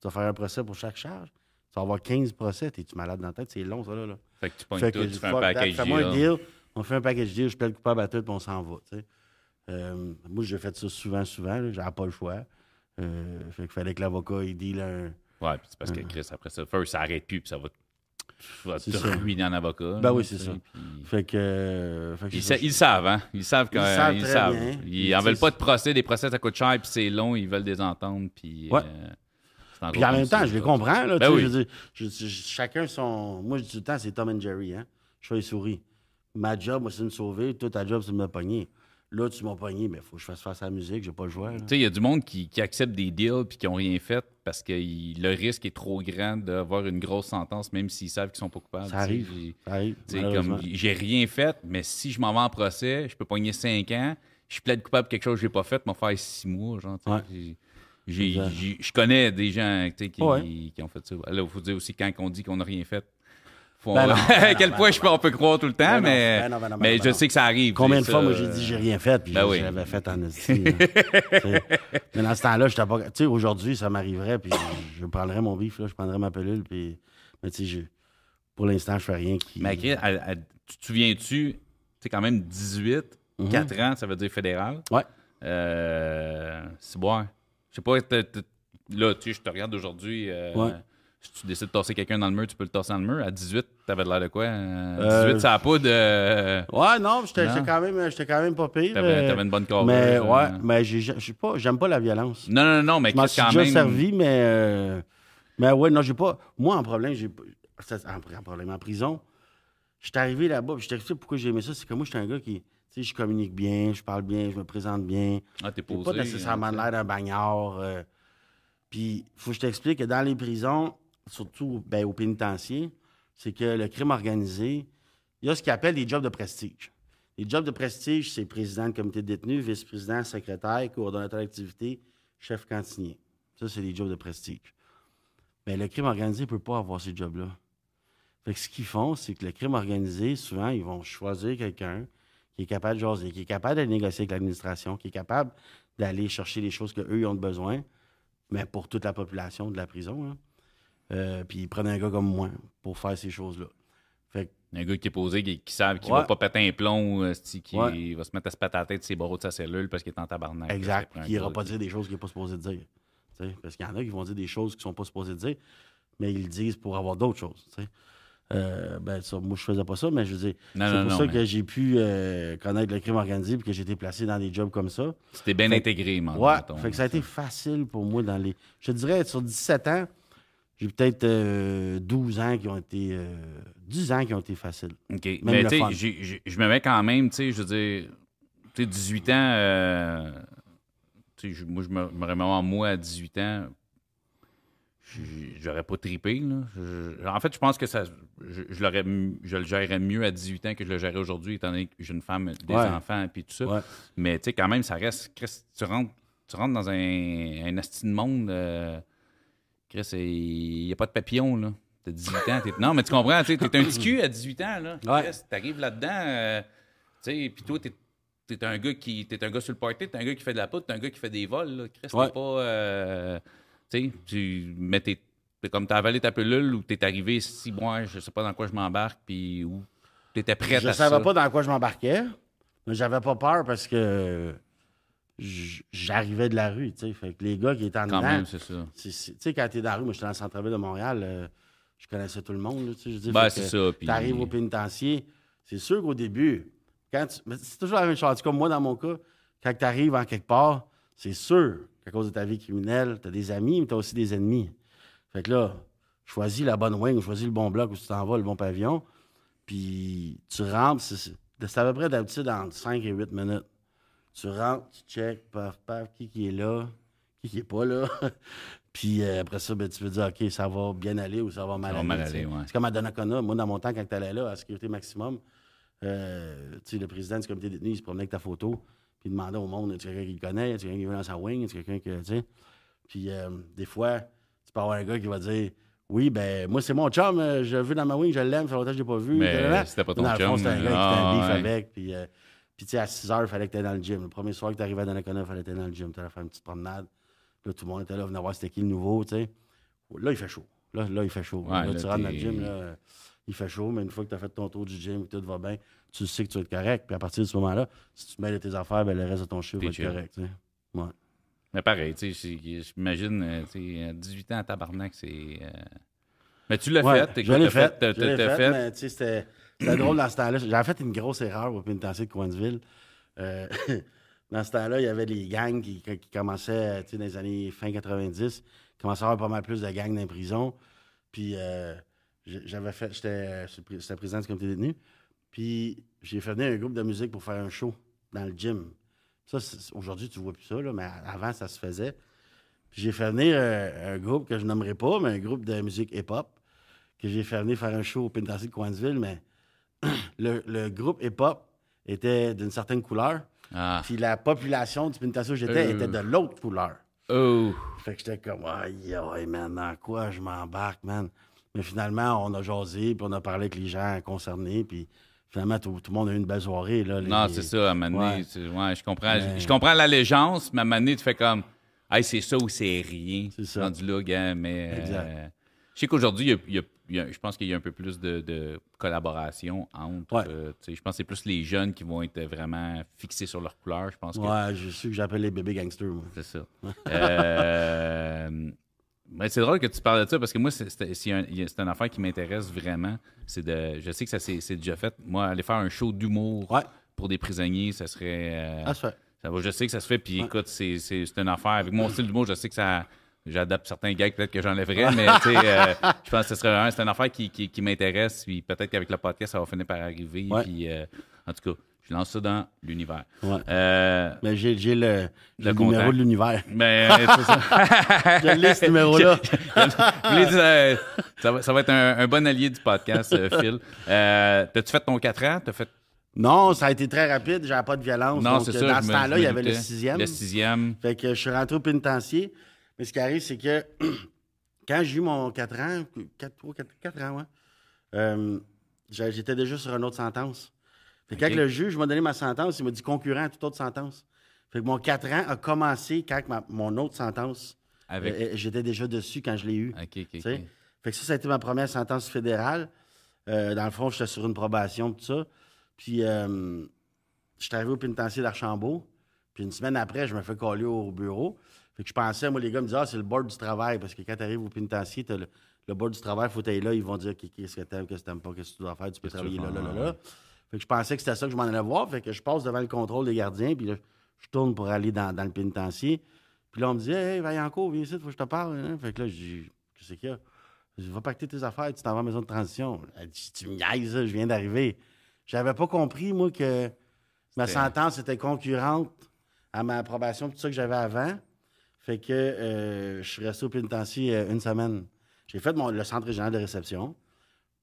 Tu vas faire un procès pour chaque charge? Tu vas avoir 15 procès. T'es-tu malade dans la tête? C'est long, ça, là. là. Fait que tu pognes tout, que tu fais un package Fais-moi un deal. deal. On fait un package deal, je plaide coupable à tout, puis on s'en va. tu sais. Euh, moi, j'ai fait ça souvent, souvent. J'avais pas le choix. Euh, fait qu'il fallait que l'avocat, il deal un. Ouais, puis c'est parce que Chris, après ça, first, ça arrête plus, puis ça va, ça va C'est te ruiner en avocat. Ben oui, tu c'est ça. puis- Fait que. euh, fait que Ils, sa- ça. ils savent, hein? Ils savent quand Ils savent ils savent. bien. Ils en veulent pas de procès, des procès ça coûte cher, puis c'est long, ils veulent des ententes, puis. Ouais. euh, Puis en même temps, je les comprends. Là, Ben tu sais, oui. je veux dire, je- je- chacun son. Moi, je dis tout le temps, c'est Tom and Jerry. Hein? Je fais les souris. Ma job, moi, c'est de me sauver. Toi, ta job, c'est de me pogner. Là, tu m'as pogné, mais il faut que je fasse face à la musique. J'ai pas le choix. là. Tu sais, il y a du monde qui, qui accepte des deals puis qui n'ont rien fait parce que il- le risque est trop grand d'avoir une grosse sentence, même s'ils savent qu'ils sont pas coupables. Ça arrive. J'ai- Ça arrive. tu sais, malheureusement. comme j'ai rien fait, mais si je m'en vais en procès, je peux pogner 5 ans. Je plaide coupable de quelque chose que j'ai pas fait, m'en faire 6 mois. Genre. Ouais. Je connais des gens qui, Ouais. qui ont fait ça. Là, il faut dire aussi quand on dit qu'on n'a rien fait. Faut Ben non, ben à quel ben point non, je peux, on peut croire tout le temps, Ben mais, ben non, ben ben mais je ben sais que ça arrive. Combien de fois, moi, j'ai dit j'ai rien fait, puis Ben je- oui. je l'avais fait en esti. sais. Mais dans ce temps-là, je pas. Tu sais, aujourd'hui, ça m'arriverait, puis je, prendrais mon bif, là, je prendrais ma pilule, puis. Mais tu sais, je- pour l'instant, je fais rien qui. Mais à- à- tu te souviens-tu, tu sais, quand même 18, Mhm. 4 ans, ça veut dire fédéral? Ouais. Euh, c'est bon. Je sais pas, là, tu sais, je te regarde aujourd'hui. euh, Ouais. Si tu décides de tasser quelqu'un dans le mur, tu peux le tasser dans le mur. À 18, t'avais l'air de quoi? Euh, 18, ça a pas de. Ouais, non, j'étais Non? j'étais quand, même- j'étais quand même pas pire. T'avais, euh, t'avais une bonne carrure. Mais ouais, mais j'ai- je sais pas, j'aime pas la violence. Non, non, non, mais Je m'en suis quand déjà même. servi, mais. euh, mais ouais, non, j'ai pas. Moi, en problème, j'ai pas. En, problème, en prison, j'étais arrivé là-bas, puis je t'explique pourquoi j'ai aimé ça? C'est que moi, j'étais un gars qui. Je communique bien, je parle bien, je me présente bien. Ah, t'es posé. pas nécessairement hein, l'air d'un bagnard. euh. Puis, faut que je t'explique que dans les prisons, surtout ben, au pénitencier, c'est que le crime organisé, il y a ce qu'ils appellent des jobs de prestige. Les jobs de prestige, c'est président du comité de détenus, vice-président, secrétaire, coordonnateur d'activité, chef cantinier. Ça, c'est des jobs de prestige. Mais le crime organisé ne peut pas avoir ces jobs-là. Fait que ce qu'ils font, c'est que le crime organisé, souvent, ils vont choisir quelqu'un qui est capable de jaser, qui est capable de négocier avec l'administration, qui est capable d'aller chercher les choses qu'eux ont besoin, mais pour toute la population de la prison. hein. Euh, puis ils prennent un gars comme moi pour faire ces choses-là. Fait que Un gars qui est posé, qui, qui savent qu'il va Ouais. pas péter un plomb, euh, qui Ouais. va se mettre à se péter à la tête de ses barreaux de sa cellule parce qu'il est en tabarnak. Exact. Qui ira gars pas dire des choses qu'il n'est pas supposé dire. Parce qu'il y en a qui vont dire des choses qu'ils sont pas supposés dire, mais ils le disent pour avoir d'autres choses. Euh, ben, ça, moi, je faisais pas ça, mais je veux dire, c'est pour non, ça mais- que j'ai pu euh, connaître le crime organisé et que j'ai été placé dans des jobs comme ça. C'était bien Fait- intégré, man, Ouais, mettons. fait que ça a été facile pour moi dans les. Je te dirais, sur 17 ans, j'ai peut-être euh, 12 ans qui ont été. euh, 10 ans qui ont été faciles. OK. Même Mais tu sais, je me mets quand même, tu sais, je veux dire, tu sais, 18 ans, euh, moi, je me, me remets en moi à 18 ans, j'aurais pas tripé, en fait, je pense que ça, je, je l'aurais, m- je le gérerais mieux à 18 ans que je le gérerais aujourd'hui, étant donné que j'ai une femme, des Ouais. enfants, puis tout ça. Ouais. Mais tu sais, quand même, ça reste, Chris, tu rentres, tu rentres dans un, un asti de monde, euh, Chris, il n'y a pas de papillon, là. T'as 18 ans. t'es- Non, mais tu comprends, tu t'es un petit cul à 18 ans, là. Ouais. Chris, t'arrives là-dedans, euh, tu sais, puis toi, t'es, t'es un gars qui, t'es un gars sur le party, t'es un gars qui fait de la poudre, t'es un gars qui fait des vols, là. Chris, Ouais. t'es pas, euh, tu sais, tu mets tes, comme t'as avalé ta pilule ou t'es arrivé, si, moi, je sais pas dans quoi je m'embarque, puis où t'étais prêt Je à savais ça. pas dans quoi je m'embarquais, mais j'avais pas peur parce que j'arrivais de la rue, tu sais. Fait que les gars qui étaient en Quand dedans, même, c'est ça. tu sais, quand t'es dans la rue, moi, j'étais dans le centre-ville de Montréal, euh, je connaissais tout le monde, tu sais. je Ben, c'est ça. Puis... T'arrives au pénitencier, c'est sûr qu'au début, quand tu- mais c'est toujours la même chose. En tout cas, moi, dans mon cas, quand tu arrives en quelque part, c'est sûr qu'à cause de ta vie criminelle, tu as des amis, mais tu as aussi des ennemis. Fait que là, choisis la bonne wing, choisis le bon bloc où tu t'en vas, le bon pavillon, puis tu rentres, c'est- à peu près d'habitude entre 5 et 8 minutes. Tu rentres, tu check, paf, paf, qui qui est là, qui qui est pas là. puis euh, après ça, ben, tu peux dire, OK, ça va bien aller ou ça va mal Ça va aller. mal aller, ouais. C'est comme à Donnacona. Moi, dans mon temps, quand tu allais là, à sécurité maximum, euh, le président du comité détenu, il se promenait avec ta photo, puis il demandait au monde, est-ce quelqu'un qui le connaît, est-ce quelqu'un qui veut dans sa wing, est-ce quelqu'un qui, tu sais? Puis euh, des fois, tu peux avoir un gars qui va dire, oui, ben moi, c'est mon chum, euh, je le veux dans ma wing, je l'aime, ça fait longtemps que je l'ai pas vu. Mais c'était pas ton Dans le fond, chum, c'était un gars qui ah, était un beef ouais. avec, puis... euh, puis, tu sais, à 6 heures, il fallait que tu dans le gym. Le premier soir que tu arrivais à Donnacona, il fallait que tu dans le gym. Tu allais faire une petite promenade. Là, tout le monde était là, venait voir c'était qui le nouveau, tu sais. Là, il fait chaud. Là, là il fait chaud. Ouais, là, là, tu rentres dans le gym, là, il fait chaud, mais une fois que tu as fait ton tour du gym, que tout va bien, tu sais que tu vas être correct. Puis à partir de ce moment-là, si tu mêles tes affaires, ben, le reste de ton chiffre va être correct. Ouais. Mais pareil, tu sais, j'imagine, euh, tu sais, à 18 ans à tabarnak, c'est. euh, Mais tu l'as Ouais, fait, je l'ai fait. t'as- je l'ai fait, fait. mais tu sais, c'était c'était drôle dans ce temps-là. J'avais fait une grosse erreur au pénitencier de Coinsville. Euh, dans ce temps-là, il y avait les gangs qui, qui commençaient, tu sais, dans les années fin 90, il commençait à avoir pas mal plus de gangs dans les prisons. Puis euh, j'avais fait, j'étais j'étais président du comité détenu. Puis j'ai fait venir un groupe de musique pour faire un show dans le gym. Ça, aujourd'hui, tu vois plus ça, là, mais avant, ça se faisait. Puis j'ai fait venir euh, un groupe que je nommerai pas, mais un groupe de musique hip-hop que j'ai fait venir faire un show au pénitencier de Coinsville, mais le, le groupe hip-hop était d'une certaine couleur, Ah. puis la population du pénitencier où j'étais Euh. était de l'autre couleur. Oh. Fait que j'étais comme, aïe, aïe, man, dans quoi je m'embarque, man? Mais finalement, on a jasé, puis on a parlé avec les gens concernés, puis finalement, tout, tout le monde a eu une belle soirée. Là, les- Non, c'est ça, à Ouais. je comprends. Mais- Je comprends l'allégeance, mais à un moment donné, tu fais comme. Hey, c'est ça ou c'est rien. C'est ça. Rendu là, gars, mais. euh, Exact. je sais qu'aujourd'hui, il y a- il y a- je pense qu'il y a un peu plus de, de collaboration entre. Ouais. euh, tu sais, je pense que c'est plus les jeunes qui vont être vraiment fixés sur leur couleur. Je pense que Ouais, je suis que j'appelle les bébés gangsters, moi. c'est ça. Euh, mais c'est drôle que tu parles de ça parce que moi, c'est un- une affaire qui m'intéresse vraiment. C'est de, je sais que ça c'est c'est déjà fait. Moi, aller faire un show d'humour Ouais, pour des prisonniers, ça serait. euh, ça fait. ça va, je sais que ça se fait. Puis Ouais. écoute, c'est c'est- c'est une affaire. Avec mon style d'humour, je sais que ça. J'adapte certains gags, peut-être que j'enlèverais, mais tu sais, euh, je pense que ce serait vraiment c'est une affaire qui, qui, qui m'intéresse. Puis peut-être qu'avec le podcast, ça va finir par arriver. Ouais. Puis euh, en tout cas, je lance ça dans l'univers. Ouais. Euh, Mais j'ai j'ai le, Le le numéro de l'univers. mais c'est ça. Je l'ai, ce numéro-là. Je euh, ça, va, ça va être un, un bon allié du podcast, euh, Phil. Euh, T'as-tu fait ton 4 ans? T'as fait... Non, ça a été très rapide. J'avais pas de violence. Non, c'est ça. Dans ce temps-là, il y avait le sixième. Le sixième. Fait que je suis rentré au pénitencier. Mais ce qui arrive, c'est que quand j'ai eu mon 4 ans, 4, 3, 4, 4 ans, ouais, euh, j'étais déjà sur une autre sentence. Fait que Ok. quand le juge m'a donné ma sentence, il m'a dit concurrent à toute autre sentence. Fait que mon 4 ans a commencé quand ma- mon autre sentence, Avec... euh, j'étais déjà dessus quand je l'ai eu. Fait que ça, ça a été ma première sentence fédérale. Euh, dans le fond, j'étais sur une probation, tout ça. Puis, euh, je suis arrivé au pénitencier d'Archambault. Puis, une semaine après, je me fais coller au bureau. Fait que je pensais, moi, les gars me disaient, ah, c'est le board du travail. Parce que quand tu arrives au pénitencier, le, le board du travail, il faut aller là. Ils vont dire qu'est-ce que t'aimes, qu'est-ce que t'aimes pas, qu'est-ce que tu dois faire. Tu peux que travailler là, là, là, là. Fait que je pensais que c'était ça que je m'en allais voir. Fait que je passe devant le contrôle des gardiens. Puis là, je tourne pour aller dans, dans le pénitencier. Puis là, on me dit, hey, Vaillancourt, viens ici, faut que je te parle. hein. Fait que là, je dis, qu'est-ce qu'il y a? Je dis, va pacter tes affaires, tu t'en vas à la maison de transition. Elle dit, tu me niaises, je viens d'arriver. J'avais pas compris, moi, que ma sentence était concurrente à ma approbation, tout ça que j'avais avant. Fait que euh, je suis resté au pénitencier euh, une semaine. J'ai fait mon- le centre régional de réception.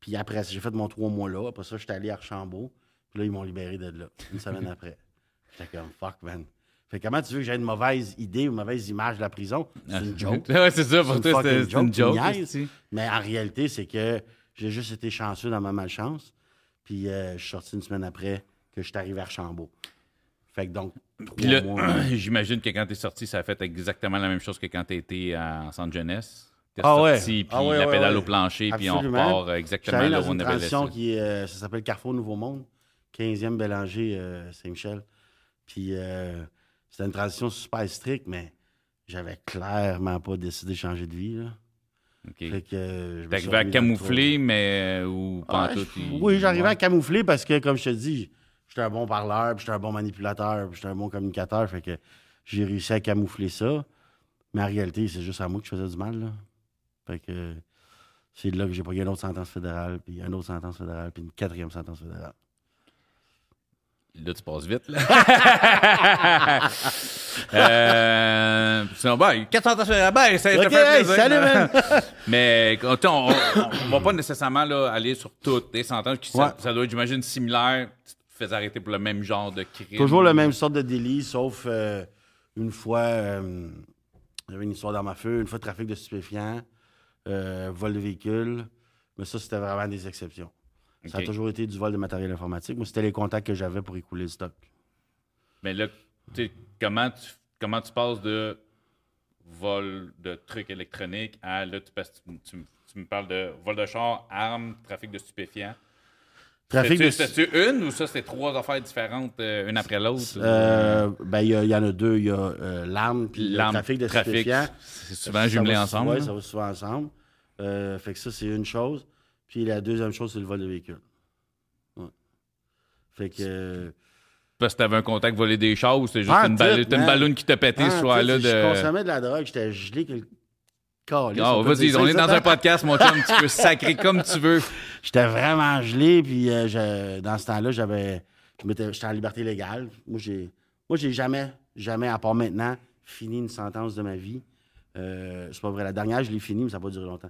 Puis après, j'ai fait mon trois mois là. Après ça, j'étais allé à Archambault. Puis là, ils m'ont libéré de là, une semaine après. J'étais comme, fuck, man. Fait que comment tu veux que j'ai une mauvaise idée ou une mauvaise image de la prison? C'est une joke. ouais, c'est ça. Pour toi, c'est une joke. Mais en réalité, c'est que j'ai juste été chanceux dans ma malchance. Puis euh, je suis sorti une semaine après que je suis arrivé à Archambault. Fait que donc, Puis trois là, mois. j'imagine que quand t'es sorti, ça a fait exactement la même chose que quand t'étais en centre jeunesse. T'es Ah ouais. puis Ah ouais, la ouais, pédale ouais. au plancher, puis on repart euh, exactement là où on avait laissé. qui euh, ça s'appelle Carrefour Nouveau Monde, 15e Bélanger euh, Saint-Michel. Puis euh, c'était une transition super stricte, mais j'avais clairement pas décidé de changer de vie. Là. Fait que, je arrivé à camoufler, mais ou. Ah, je- il- Oui, j'arrivais à camoufler parce que, comme je te dis, j'étais un bon parleur, puis j'étais un bon manipulateur, puis j'étais un bon communicateur. Fait que j'ai réussi à camoufler ça. Mais en réalité, c'est juste à moi que je faisais du mal. Là. Fait que c'est là que j'ai pris une autre sentence fédérale, puis une autre sentence fédérale, puis une quatrième sentence fédérale. Là, tu passes vite, là. euh, sinon, ben, 400 ben, ça ça Ok, fait hey, salut, man! Mais on, on, on va pas nécessairement là, aller sur toutes les sentences. Qui, ça, Ouais. ça doit être, j'imagine, similaire. Tu te fais arrêter pour le même genre de crime. Toujours la même sorte de délit, sauf euh, une fois, euh, j'avais une histoire d'arme à feu, une fois trafic de stupéfiants, euh, vol de véhicule. Mais ça, c'était vraiment des exceptions. Ça a toujours été du vol de matériel informatique. Moi, c'était les contacts que j'avais pour écouler le stock. Mais là, tu sais, comment tu, comment tu passes de vol de trucs électroniques à là, tu, passes- tu- tu- tu me parles de vol de char, armes, trafic de stupéfiants. Trafic de... C'était-tu une ou ça, c'était trois affaires différentes, euh, une après l'autre? Euh, ben, il y, en a deux. Il y a euh, l'arme puis le trafic de trafic, stupéfiants. C'est souvent jumelé ensemble. Oui, ça va souvent ensemble. Fait que ça, c'est une chose. Puis la deuxième chose, c'est le vol de véhicule. Ouais. Fait que... Parce que t'avais un contact volé des chars ou c'était juste Ah, une, balloune- une balloune qui t'a pété Ah, ce soir-là sais, Je de. consommais de la drogue, j'étais gelé calice, Ah, vas-y, dire on est dans un podcast, mon chum. Tu peux sacrer comme tu veux. J'étais vraiment gelé, puis euh, je- dans ce temps-là, j'avais. J'étais en liberté légale. Moi, j'ai. Moi, j'ai jamais, jamais, à part maintenant, fini une sentence de ma vie. Euh, c'est pas vrai. La dernière, je l'ai finie, mais ça n'a pas duré longtemps.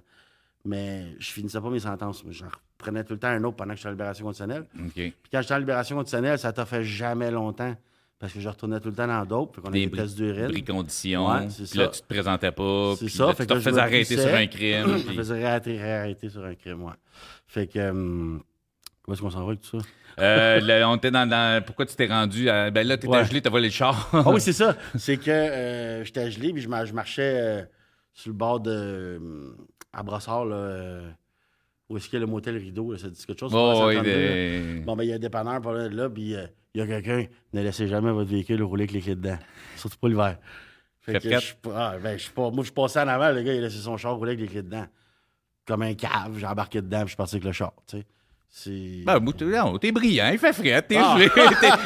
Mais je finissais pas mes sentences. J'en reprenais tout le temps un autre pendant que j'étais en libération conditionnelle. Puis quand j'étais en libération conditionnelle, ça t'a fait jamais longtemps. Parce que je retournais tout le temps dans d'autres. Fait qu'on a Des des tests d'urine. Bris conditions. Ouais, c'est puis là, tu te présentais pas. C'est puis ça, là, fait tu te faisais arrêter sur un crime. Je me puis- faisais réarrêter, réarrêter sur un crime, ouais. Fait que. hum, où est-ce qu'on s'en va avec tout ça? Euh, on était dans, dans- Pourquoi tu t'es rendu à. Ben là, t'étais Ouais. gelé, t'as volé le char. Ah oui, c'est ça. C'est que euh, j'étais gelé, puis je, mar- je marchais euh, sur le bord de. euh, à Brossard, là. où est-ce qu'il y a le motel Rideau, là, ça dit quelque chose? Oh, sur la oui, 132, là. des- Bon, ben, il y a un dépanneur par là, là puis euh, il y a quelqu'un, ne laissez jamais votre véhicule rouler avec les clés dedans. Surtout pas l'hiver. Fait que je ah, ben, je suis pas. Moi, je suis passé en avant, le gars, il a laissé son char rouler avec les clés dedans. Comme un cave, j'ai embarqué dedans, puis je suis parti avec le char, tu sais. T'es- non, t'es brillant, il fait frais, t'es Ah. gelé.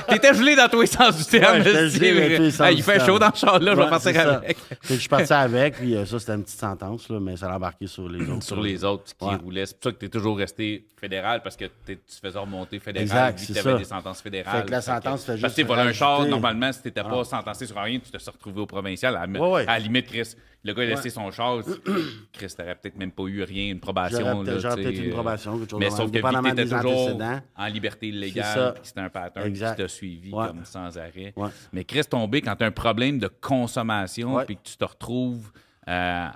T'étais gelé dans tous les sens du terme. Ouais, gelé dans vrai. tous les sens Ah, il fait chaud dans le char, là, je vais partir avec. Que je suis parti avec, puis euh, ça, c'était une petite sentence, là, mais ça l'a embarqué sur les autres. Sur les autres qui Ouais. roulaient. C'est pour ça que t'es toujours resté fédéral, parce que tu faisais remonter fédéral, Exact, vu que c'est t'avais des sentences fédérales. Fait que la sentence fait Parce juste que t'es volé un char, normalement, si t'étais pas Ah. sentencé sur rien, tu te serais retrouvé au provincial. À, à la limite, Chris, le gars a laissé Ouais. son char. Chris, t'aurais peut-être même pas eu rien, une probation. J'aurais peut-être une euh, probation, quelque chose Mais sauf que t'étais toujours en liberté illégale, puis c'était un pattern Exact. qui t'a suivi Ouais. comme sans arrêt. Ouais. Mais Chris, tombé quand t'as un problème de consommation, puis que tu te retrouves euh,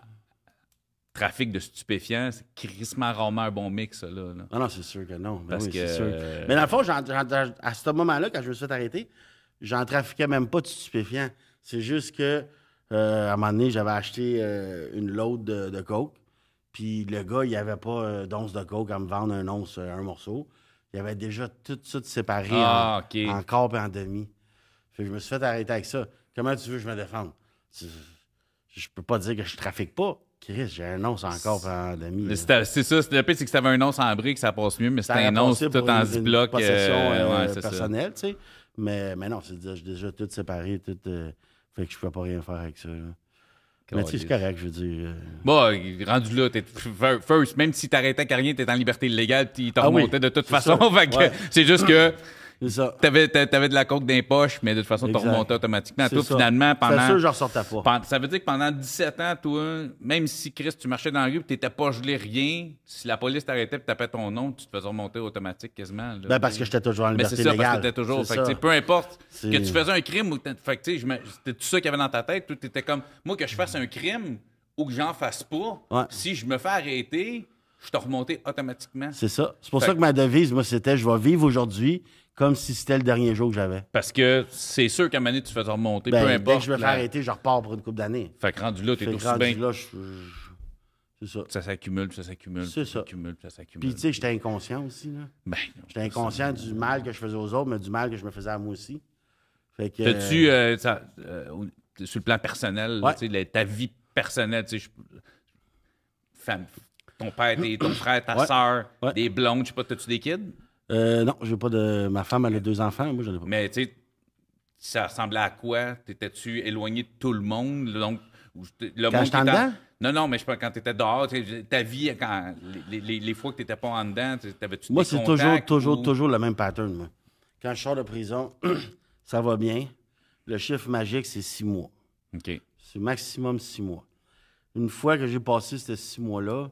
trafic de stupéfiants, c'est crissement rarement un bon mix, ça, là. là. Non, non, c'est sûr que non. Ben Parce oui, que- c'est sûr. Mais dans le fond, à ce moment-là, quand je me suis fait arrêter, j'en trafiquais même pas de stupéfiants. C'est juste que, euh, à un moment donné, j'avais acheté euh, une load de, de coke. Puis le gars, il avait pas euh, d'once de coke à me vendre un once, un morceau. Il avait déjà tout ça séparé Ah, en, en quart et en demi. Fait que je me suis fait arrêter avec ça. Comment tu veux que je me défende? Tu- Je peux pas dire que je trafique pas. Chris, j'ai un once en quart et en demi. C'est ça, le pire, c'est que si t'avais un once en brique, ça passe mieux, mais c'était un once tout en une- ziploc. une possession ouais, personnelle, tu sais. Mais, mais non, c'est déjà tout séparé, tout. Euh, fait que je peux pas rien faire avec ça. là. Mais c'est correct, je veux dire. euh, Bon, rendu là, t'es first, même si t'arrêtais avec rien, t'es en liberté illégale, ils t'en Ah oui, remontaient de toute façon. ça. Fait que Ouais. c'est juste que c'est ça. t'avais, t'a- t'avais de la coke dans les poches, mais de toute façon, t'as Exact. remonté automatiquement. Toi, ça. finalement, C'est pendant. sûr je ressortais pas. Pen- Ça veut dire que pendant 17 ans, toi, même si Chris, tu marchais dans la rue et t'étais pas gelé rien, si la police t'arrêtait et tapait ton nom, tu te faisais remonter automatique quasiment. là. Ben, parce que j'étais toujours en liberté c'est ça, légale. parce que t'étais toujours. Fait que, tu peu importe que tu faisais un crime ou. Fait que, tu c'était tout ça qu'il y avait dans ta tête. Toi, t'étais comme. Moi, que je fasse un crime ou que j'en fasse pas, Ouais. si je me fais arrêter, je te remonté automatiquement. C'est ça. C'est pour Fait ça que ma devise, moi, c'était je vais vivre aujourd'hui comme si c'était le dernier jour que j'avais. Parce que c'est sûr qu'à un moment donné, tu te faisais remonter, Ben, peu dès importe. que je me fais la- arrêter, je repars pour une couple d'années. Fait que rendu là, t'es aussi rendu bien. là, je- c'est ça. Ça s'accumule, ça s'accumule, C'est ça s'accumule, ça s'accumule. Puis, tu sais, j'étais inconscient aussi. Là. Ben, J'étais inconscient du mal que je faisais aux autres, mais du mal que je me faisais à moi aussi. Fait que. T'as-tu, euh, euh, au- sur le plan personnel, là, Ouais. tu sais, la- ta vie personnelle, tu sais, je- femme, ton père, ton frère, ta Ouais. soeur, Ouais. des blondes, je sais pas, t'as-tu des kids? Euh, non, j'ai pas de. Ma femme, elle a deux enfants, moi, j'en ai pas. Mais tu sais, ça ressemblait à quoi? T'étais-tu éloigné de tout le monde? Donc, le Quand j'étais en dedans? Non, non, mais je pas, quand t'étais dehors, ta vie, quand, les, les- les fois que t'étais pas en dedans, t'avais-tu Moi, c'est toujours, toujours, ou- toujours le même pattern, moi. Quand je sors de prison, ça va bien. Le chiffre magique, c'est six mois. OK. C'est maximum six mois. Une fois que j'ai passé ces six mois-là,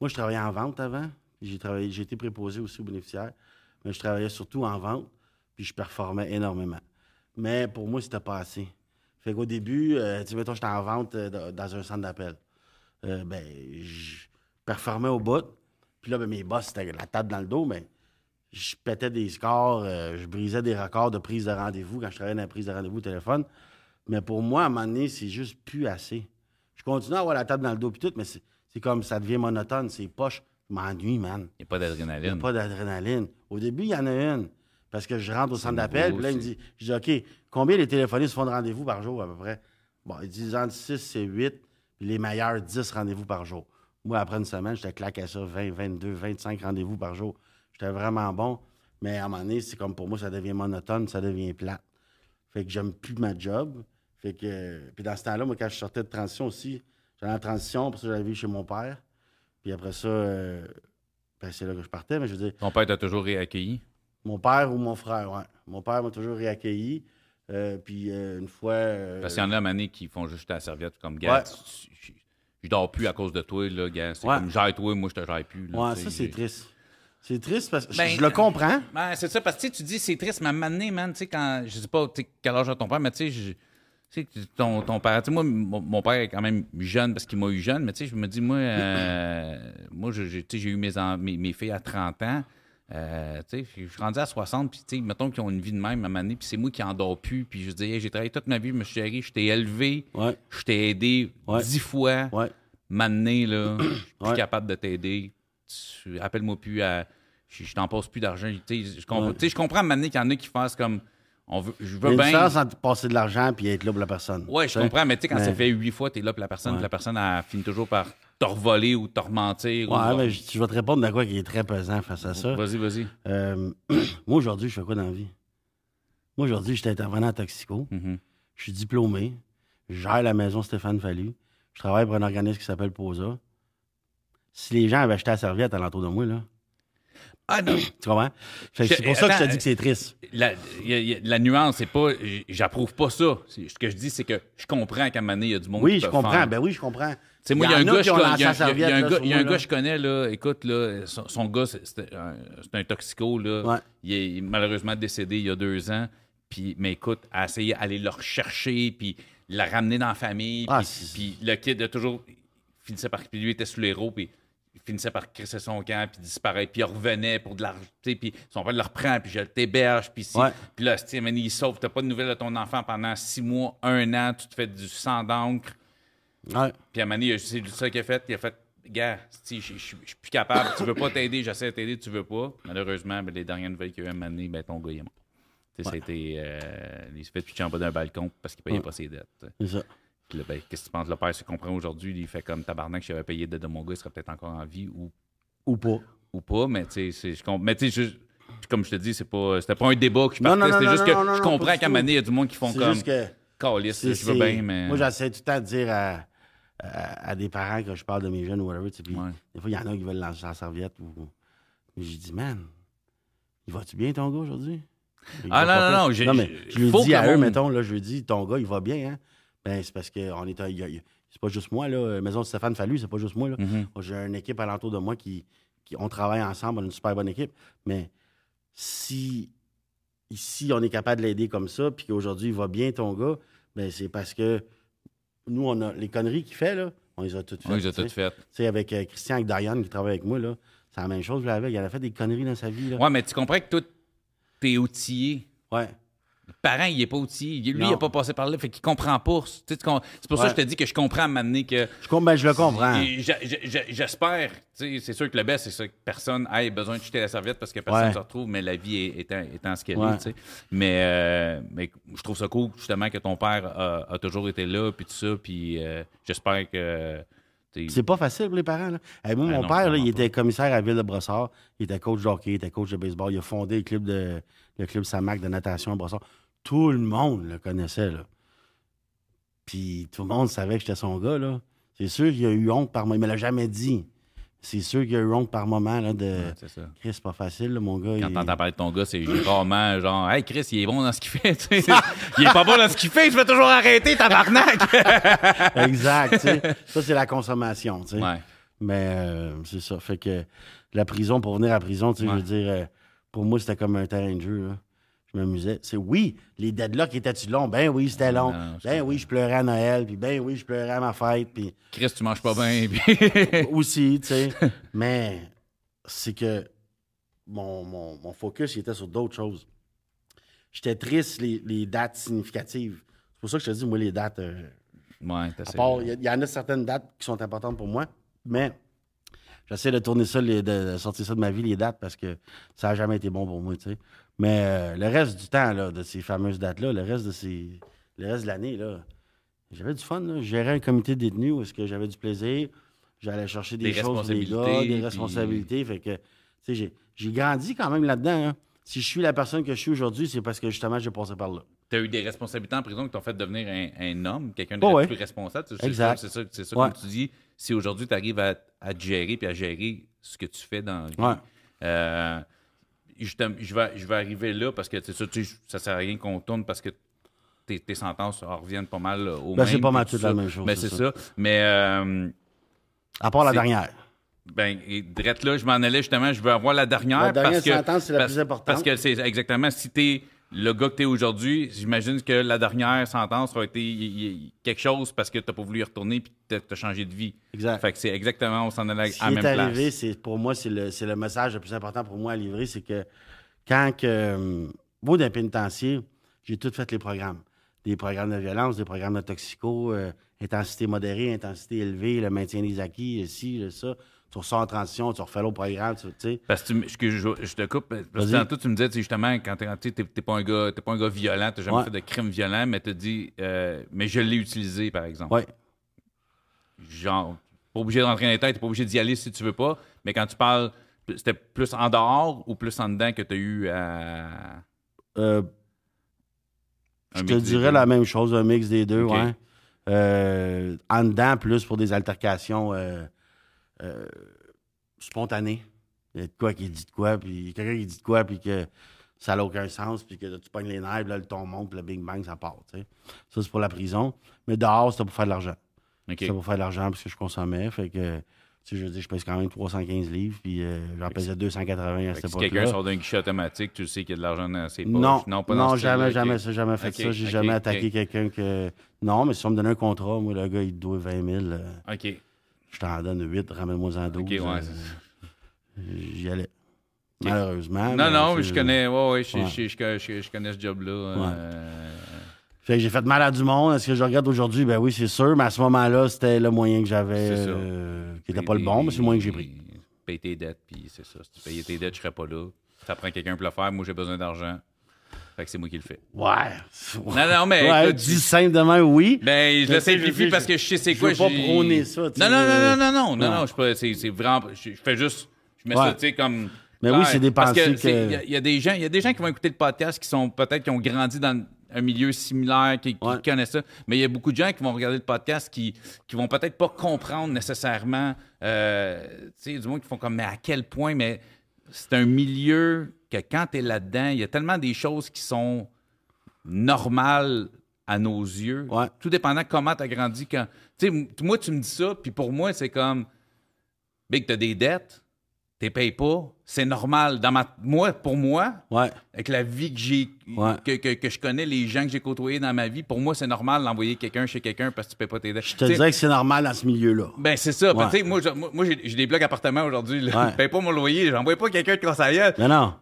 moi, je travaillais en vente avant. J'ai travaillé, été préposé aussi aux bénéficiaires, mais je travaillais surtout en vente, puis je performais énormément. Mais pour moi, c'était pas assez. Fait qu'au début, euh, tu sais, mettons, j'étais en vente euh, dans- un centre d'appel. Euh, ben, je performais au bout. Puis là, ben, mes boss, c'était la table dans le dos, mais je pétais des scores, je brisais des records de prise de rendez-vous quand je travaillais dans la prise de rendez-vous au téléphone. Mais pour moi, à un moment donné, c'est juste plus assez. Je continue à avoir la table dans le dos puis tout, mais c'est comme ça devient monotone, c'est poche. Je m'ennuie, man. Il n'y a pas Il n'y a d'adrénaline. pas d'adrénaline. Au début, il y en a une. Parce que je rentre au centre d'appel, puis là, il me dit, je dis, OK, combien les téléphonistes font de rendez-vous par jour à peu près? Bon, ils disent entre 6 et 8, puis les meilleurs 10 rendez-vous par jour. Moi, après une semaine, j'étais claqué à ça, 20, 22, 25 rendez-vous par jour. J'étais vraiment bon. Mais à un moment donné, c'est comme pour moi, ça devient monotone, ça devient plate. Fait que j'aime plus ma job. Fait que. Puis dans ce temps-là, moi, quand je sortais de transition aussi, j'allais en transition, pour ça, j'allais vivre chez mon père. Puis après ça, euh, ben, c'est là que je partais, mais je veux dire, Ton père t'a toujours réaccueilli? mon père ou mon frère, ouais. Mon père m'a toujours réaccueilli. Euh, puis euh, une fois. euh, Parce qu'il y en a mané qui font juste ta serviette comme gars. Ouais. Je dors plus à cause de toi, là, gars. C'est Ouais. comme gère toi, moi je te gère plus. là, ouais, ça, c'est triste. C'est triste parce que je- Ben, je, le comprends. Ben, c'est ça, parce que tu sais, tu dis c'est triste, mais à un moment donné, man, tu sais, quand. Je sais pas tu sais, quel âge a ton père, mais tu sais, sais, ton, ton père. Tu sais, moi, mon, mon père est quand même jeune parce qu'il m'a eu jeune, mais tu sais, je me dis, moi, euh, moi, j'ai tu sais, j'ai eu mes, en- mes, mes filles à 30 ans. Euh, tu sais, je suis rendu à 60, puis tu sais, mettons qu'ils ont une vie de même à donné, puis c'est moi qui en dors plus, puis je dis, Hey, j'ai travaillé toute ma vie, je me suis chéri, je t'ai élevé, Ouais, je t'ai aidé Ouais. dix fois. ouais. M'amener, là, je suis plus Ouais. capable de t'aider. Appelle-moi plus à. Je, t'en passe plus d'argent. Tu sais, Je, comprends- Ouais. maintenant qu'il y en a qui fassent comme. On veut, je Il y a veux une bien. différence entre passer de l'argent et être là pour la personne. Ouais, je Tu comprends, mais tu sais, quand Mais- ça fait huit fois, t'es là pour la personne, Ouais. puis la personne, elle finit toujours par te revoler ou te rementir. ou- Ouais, mais je, je vais te répondre de quoi qui est très pesant face à ça. Vas-y, vas-y. Euh, moi, aujourd'hui, je fais quoi dans la vie? Moi, aujourd'hui, je suis intervenant en toxico. Mhm. Je suis diplômé. Je gère la maison Stéphane Fallu. Je travaille pour un organisme qui s'appelle POSA. Si les gens avaient acheté la serviette alentour de moi, là, Ah non! tu comprends? Je- C'est pour ça que je te dis que c'est triste. La, y a- y a- la nuance, c'est pas. J'approuve pas ça. Ce que je dis, c'est que je comprends qu'à un moment donné, il y a du monde Oui, qui je peut comprends. faire. Ben oui, je comprends. Tu sais, moi, il y a un gars, je je connais, là, écoute, là, son, son gars, c'est un, toxico, là. Ouais. Il est malheureusement décédé il y a deux ans. Puis, mais écoute, à essayer d'aller le rechercher, puis la ramener dans la famille. Ah, puis, le kid a toujours. il finissait par. Puis lui était sous les roues, puis finissait par crisser son camp, puis disparaître, puis il revenait pour de l'argent. Puis son père le reprend, puis je t'héberge, puis si. Ouais. Puis là, tu il sauve. T'as pas de nouvelles de ton enfant pendant six mois, un an, tu te fais du sang d'encre. Ouais. Puis à a- c'est ça qu'il a fait. Il a fait gars, si je suis plus capable, tu veux pas t'aider, j'essaie de t'aider, tu veux pas. Malheureusement, ben, les dernières nouvelles qu'il y a eu à donné, ben, ton gars, il est mort. Tu sais, ça a été, euh, il s'est fait pitcher en bas d'un balcon parce qu'il payait Ouais. pas ses dettes. C'est ça. Puis là, ben, qu'est-ce que tu penses? Le père? Se comprend aujourd'hui, il fait comme tabarnak, j'avais payé dettes de mon gars, il serait peut-être encore en vie ou, Ou pas. ou pas, mais tu sais, je comp- mais tu sais, comme je te dis, c'est pas, c'était pas un débat que je partais, c'était juste que non, non, je comprends qu'à donné, il y a du monde qui font C'est comme, juste que. calice, je veux bien, mais... Moi, j'essaie tout le temps de dire à, à- à des parents que je parle de mes jeunes ou whatever. tu sais, Puis Ouais. des fois, il y en a qui veulent lancer la serviette. Ou... Mais J'ai dit, man, il va-tu bien ton gars aujourd'hui? Ah, non, non, non, Non, mais je lui dis à eux, mettons, là, je lui dis, ton gars, il va bien, hein? Ben, c'est parce qu'on est C'est pas juste moi, là. Maison de Stéphane Fallu, c'est pas juste moi, là. Mhm. Moi, J'ai une équipe alentour de moi qui, qui. On travaille ensemble, on a une super bonne équipe. Mais si. Ici, on est capable de l'aider comme ça, puis qu'aujourd'hui, il va bien, ton gars, ben c'est parce que nous, on a les conneries qu'il fait, là, on les a toutes faites. Oui, j'ai tu sais. tout fait. Tu sais, avec euh, Christian, avec Diane qui travaille avec moi, là, c'est la même chose. Là, avec. Il a fait des conneries dans sa vie. Là. Ouais, mais tu comprends que toi, t'es outillé. Ouais. Parent, il est pas outillé. Lui, Non. il a pas passé par là, fait qu'il comprend pas. C'est pour ça que je te dis que je comprends à m'amener que. Je, ben, je le comprends. J'espère, c'est sûr que le best, c'est ça que personne ait besoin de jeter la serviette parce que personne ne Ouais. se retrouve, mais la vie est, étant, étant ce qu'elle Ouais. est. Mais, euh, mais je trouve ça cool, justement, que ton père a, a toujours été là, puis tout ça, puis euh, j'espère que. C'est pas facile pour les parents. Là. Hey, moi, Ah mon non, père, là, il était commissaire à Ville de Brossard. Il était coach de hockey, il était coach de baseball. Il a fondé le club, de, le club Samac de natation à Brossard. Tout le monde le connaissait. Là. Puis tout le monde savait que j'étais son gars. Là. C'est sûr qu'il a eu honte par moment. Il me l'a jamais dit. C'est sûr qu'il a eu honte par moment là, de. ouais, c'est ça. Chris, c'est pas facile, là, mon gars. Quand il- t'entends parler de ton gars, c'est rarement genre Hey Chris, il est bon dans ce qu'il fait. tu sais. il est pas bon dans ce qu'il fait, je vais toujours arrêter, tabarnak! Exact. tu sais. ça, c'est la consommation. tu sais. ouais. Mais euh, c'est ça. Fait que la prison, pour venir à la prison, tu sais, je veux dire, euh, pour moi, c'était comme un terrain de jeu. là. Je m'amusais. C'est oui, les deadlocks étaient-tu longs? Ben oui, c'était long. Non, ben oui, je pleurais à Noël, puis ben oui, je pleurais à ma fête, puis Chris, tu manges pas bien. puis- aussi, tu sais. Mais c'est que mon, mon, mon focus, il était sur d'autres choses. J'étais triste, les, les dates significatives. C'est pour ça que je te dis, moi, les dates. euh, ouais, part, il y, en a certaines dates qui sont importantes pour moi, mais j'essaie de tourner ça, les- de, de sortir ça de ma vie, les dates, parce que ça n'a jamais été bon pour moi, tu sais. Mais euh, le reste du temps, là, de ces fameuses dates-là, le reste de ces. Le reste de l'année, là, j'avais du fun, là. Je gérais un comité de détenus où est-ce que j'avais du plaisir. J'allais chercher des, Des choses les gars, responsabilités, des puis- responsabilités. Fait que, tu sais, j'ai- grandi quand même là-dedans. hein. Si je suis la personne que je suis aujourd'hui, c'est parce que justement, j'ai passé par là. T'as eu des responsabilités en prison qui t'ont fait devenir un, un homme, quelqu'un de Oh, ouais. plus responsable. C'est- ça- C'est ça, c'est ça Ouais. comme tu dis. Si aujourd'hui tu arrives à, à te gérer puis à gérer ce que tu fais dans la vie, Ouais. euh, je, vais, je vais arriver là parce que c'est ça, tu ça sert à rien qu'on tourne parce que tes, tes sentences reviennent pas mal au Ben, même. c'est pas mal tout toute la même chose, Ben, c'est ça. ça. Mais euh, À part la dernière. Ben, et drette là, je m'en allais justement, je veux avoir la dernière. La dernière parce sentence, c'est la parce- plus importante. Parce que c'est exactement, si t'es le gars que t'es aujourd'hui, j'imagine que la dernière sentence aura été y- y- quelque chose parce que t'as pas voulu y retourner puis t'as t'as changé de vie. Exact. Fait que c'est exactement, on s'en allait Ce à qui la est même arrivé, place. c'est pour moi, c'est le, le message le plus important pour moi à livrer, c'est que quand que, euh, moi, d'un pénitencier, j'ai tout fait les programmes. Des programmes de violence, des programmes de toxico, euh, intensité modérée, intensité élevée, le maintien des acquis, le ci, le ça. Tu ressors en transition, tu refais l'autre programme, tu sais. Parce que tu je, te coupe, parce que tantôt tu me disais, justement, quand t'es t'es- pas un gars, t'es pas un gars violent, t'as jamais Ouais. fait de crime violent, mais t'as dit, euh, mais je l'ai utilisé, par exemple. Ouais. genre, pas obligé de rentrer dans les têtes, t'es pas obligé d'y aller si tu veux pas. Mais quand tu parles, c'était plus en dehors ou plus en dedans que tu as eu à. Euh, je te dirais la même chose, un mix des deux, Ok. ouais. Euh, en dedans, plus pour des altercations euh, spontanées. Il y a de quoi qui dit de quoi, puis quelqu'un qui dit de quoi, puis que ça n'a aucun sens, puis que tu pognes les nerfs, puis là, le ton monte, puis le bing bang, ça part. Ça, c'est pour la prison. Mais dehors, c'était pour faire de l'argent. Ok. C'était pour faire de l'argent parce que je consommais. Fait que, tu sais, je dire, je pèse quand même 315 livres, puis euh, j'en pesais 280 à cette que si quelqu'un époque-là. sort d'un guichet automatique, tu sais qu'il y a de l'argent dans ses poches. Non, non, pas dans jamais, jamais, ça, jamais fait ça. J'ai jamais attaqué quelqu'un que. Non, mais si on me donnait un contrat, moi, le gars, il te doit 20 000. euh, Ok. Je t'en donne 8, ramène-moi en 12. Ok, ouais. euh, J'y allais. Malheureusement. Non, non, je connais, ouais, ouais, je, je, je, je- je connais ce job-là. euh, Fait que j'ai fait mal à du monde. Est-ce que je regarde aujourd'hui? Ben oui, c'est sûr. Mais à ce moment-là, c'était le moyen que j'avais, euh, qui n'était pas le bon, mais c'est le moyen que j'ai pris. Paye tes dettes, puis c'est ça. Si tu payais tes dettes, je serais pas là. Ça prend quelqu'un pour le faire. Moi, j'ai besoin d'argent. Fait que c'est moi qui le fais. Ouais. Non, non, mais Ouais, écoute, dit simplement oui. Ben, je Je le je simplifie parce je- que je sais c'est je quoi. veux pas prôner ça, tu Non, non, non, non, non, non, non, je c'est c'est vraiment. Je, je fais juste. Je mets Ouais. ça, tu sais, comme. Mais oui, c'est des Parce pensées que Il y a- il y, a des gens, il y a des gens qui vont écouter le podcast qui sont peut-être qui ont grandi dans un milieu similaire, qui, qui Ouais. connaissent ça. Mais il y a beaucoup de gens qui vont regarder le podcast qui, qui vont peut-être pas comprendre nécessairement. euh, tu sais, du moins qui font comme, mais à quel point, mais c'est un milieu que quand tu es là-dedans, il y a tellement des choses qui sont normales à nos yeux. Ouais. Tout dépendant comment tu as grandi. Quand... Moi, tu me dis ça, puis pour moi, c'est comme, Big, tu as des dettes, tu payes pas, c'est normal. Dans ma... Moi, pour moi, Ouais. avec la vie que j'ai, Ouais. que, que- que je connais, les gens que j'ai côtoyés dans ma vie, pour moi, c'est normal d'envoyer quelqu'un chez quelqu'un parce que tu payes pas tes dettes. Je te dirais que c'est normal dans ce milieu-là. Ben, c'est ça. Ben, moi, j'ai des blocs appartements aujourd'hui. Je paye pas mon loyer. J'envoie pas quelqu'un de gueule. Mais non.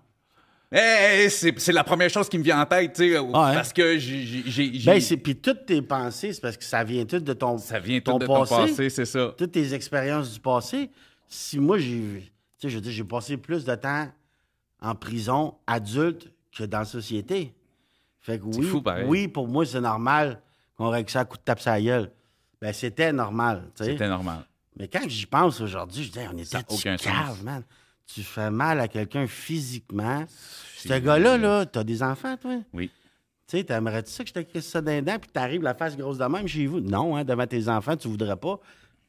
Hey, hey, c'est la première chose qui me vient en tête, tu sais, parce que j'ai- j'ai... j'ai- j'ai- Ben, c'est, puis toutes tes pensées, c'est parce que ça vient tout de ton, ça vient tout ton de ton passé, c'est ça. toutes tes expériences du passé. Si moi, j'ai. Tu sais, je j'ai passé plus de temps en prison adulte que dans la société. Fait que oui, fou, pareil. oui, pour moi, c'est normal qu'on règle ça à coup de tape la gueule. Ben, c'était normal, tu sais. C'était normal. Mais quand j'y pense aujourd'hui, je dis, on était aucun cave, man. Tu fais mal à quelqu'un physiquement. Ce gars-là, là, t'as des enfants, toi? Oui. Tu sais, t'aimerais-tu ça que je te crisse ça d'un dent puis t'arrives la face grosse de même chez vous? Non, hein, devant tes enfants, tu voudrais pas.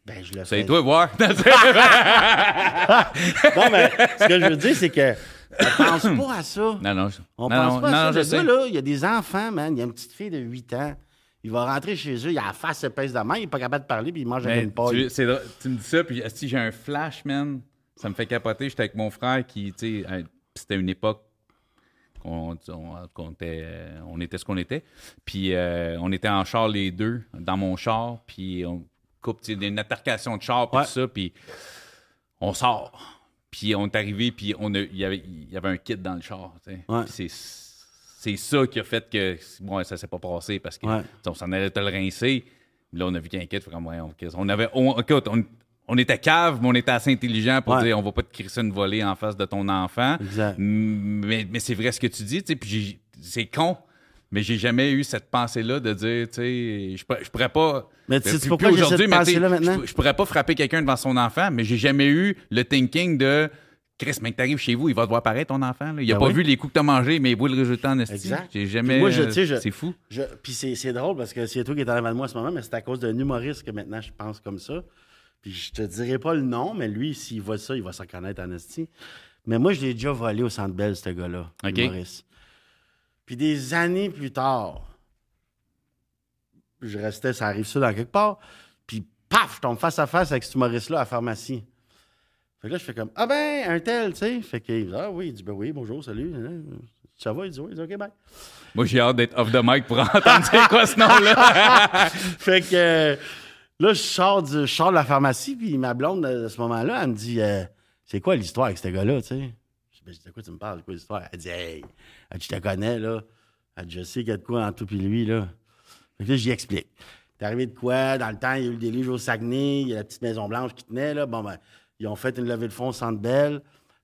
Ben, je le fais. C'est toi, voir. Non, mais ce que je veux dire, c'est que on pense pas à ça. non, non. je- On non, pense non, pas à ça. je sais. gars, là, il y a des enfants, man. Il y a une petite fille de 8 ans. Il va rentrer chez eux, il a la face épaisse de main, il est pas capable de parler, puis il mange avec une paille. tu, tu me dis ça, puis si j'ai un flash, man, ça me fait capoter. J'étais avec mon frère qui, tu sais, c'était une époque qu'on on, qu'on était, on était ce qu'on était. Puis euh, on était en char les deux, dans mon char, puis on coupe, tu sais, une altercation de char, puis Ouais. tout ça, puis on sort. Puis on est arrivé, puis on a- il y avait, y avait un kit dans le char. Ouais. C'est c'est ça qui a fait que bon, ça s'est pas passé parce que Ouais. on s'en allait te le rincer. Là, on a vu qu'il y a un kit. ouais, on, on avait. On, écoute, on, on était cave, mais on était assez intelligent pour Ouais. dire on va pas te crisser une volée en face de ton enfant. Exact. Mais, mais c'est vrai ce que tu dis, tu sais, puis c'est con. Mais j'ai jamais eu cette pensée-là de dire, tu sais, je, je pourrais pas. Mais tu sais pourquoi aujourd'hui? Je, je pourrais pas frapper quelqu'un devant son enfant, mais j'ai jamais eu le thinking de. Chris, mec, t'arrives chez vous, il va te voir ton enfant. là. Il a Ben pas oui. vu les coups que t'as mangés, mais il voit le résultat en esti. Exact. J'ai Puis jamais. moi, je- je- C'est fou. Je- Puis c'est, c'est drôle parce que c'est toi qui es en avant de moi en ce moment, mais c'est à cause d'un humoriste que maintenant je pense comme ça. Puis je te dirai pas le nom, mais lui, s'il voit ça, il va se reconnaître en esti. Mais moi, je l'ai déjà volé au Centre Bell, ce gars-là, humoriste. Puis des années plus tard, je restais, ça arrive ça dans quelque part, puis paf, je tombe face à face avec cet humoriste-là à la pharmacie. Fait que là, je fais comme, ah ben, un tel, tu sais. Fait qu'il dit, ah oui, il dit, ben oui, bonjour, salut. Ça va? Il dit, oui, il dit, OK, bye. Moi, j'ai hâte d'être off the mic pour entendre c'est quoi ce nom-là. fait que euh, là, je sors, du- je sors de la pharmacie, puis ma blonde, à ce moment-là, elle me dit euh, C'est quoi l'histoire avec ce gars-là, tu sais? Je dis Ben, De quoi tu me parles? C'est quoi l'histoire? Elle dit Hey, elle dit, je te connais, là. Elle dit Je sais qu'il y a de quoi entre toi et lui, là. Fait que là, j'y explique. T'es arrivé de quoi? Dans le temps, il y a eu des livres au Saguenay, il y a la petite Maison Blanche qui tenait, là. Bon, ben, ils ont fait une levée de fonds au Centre Bell,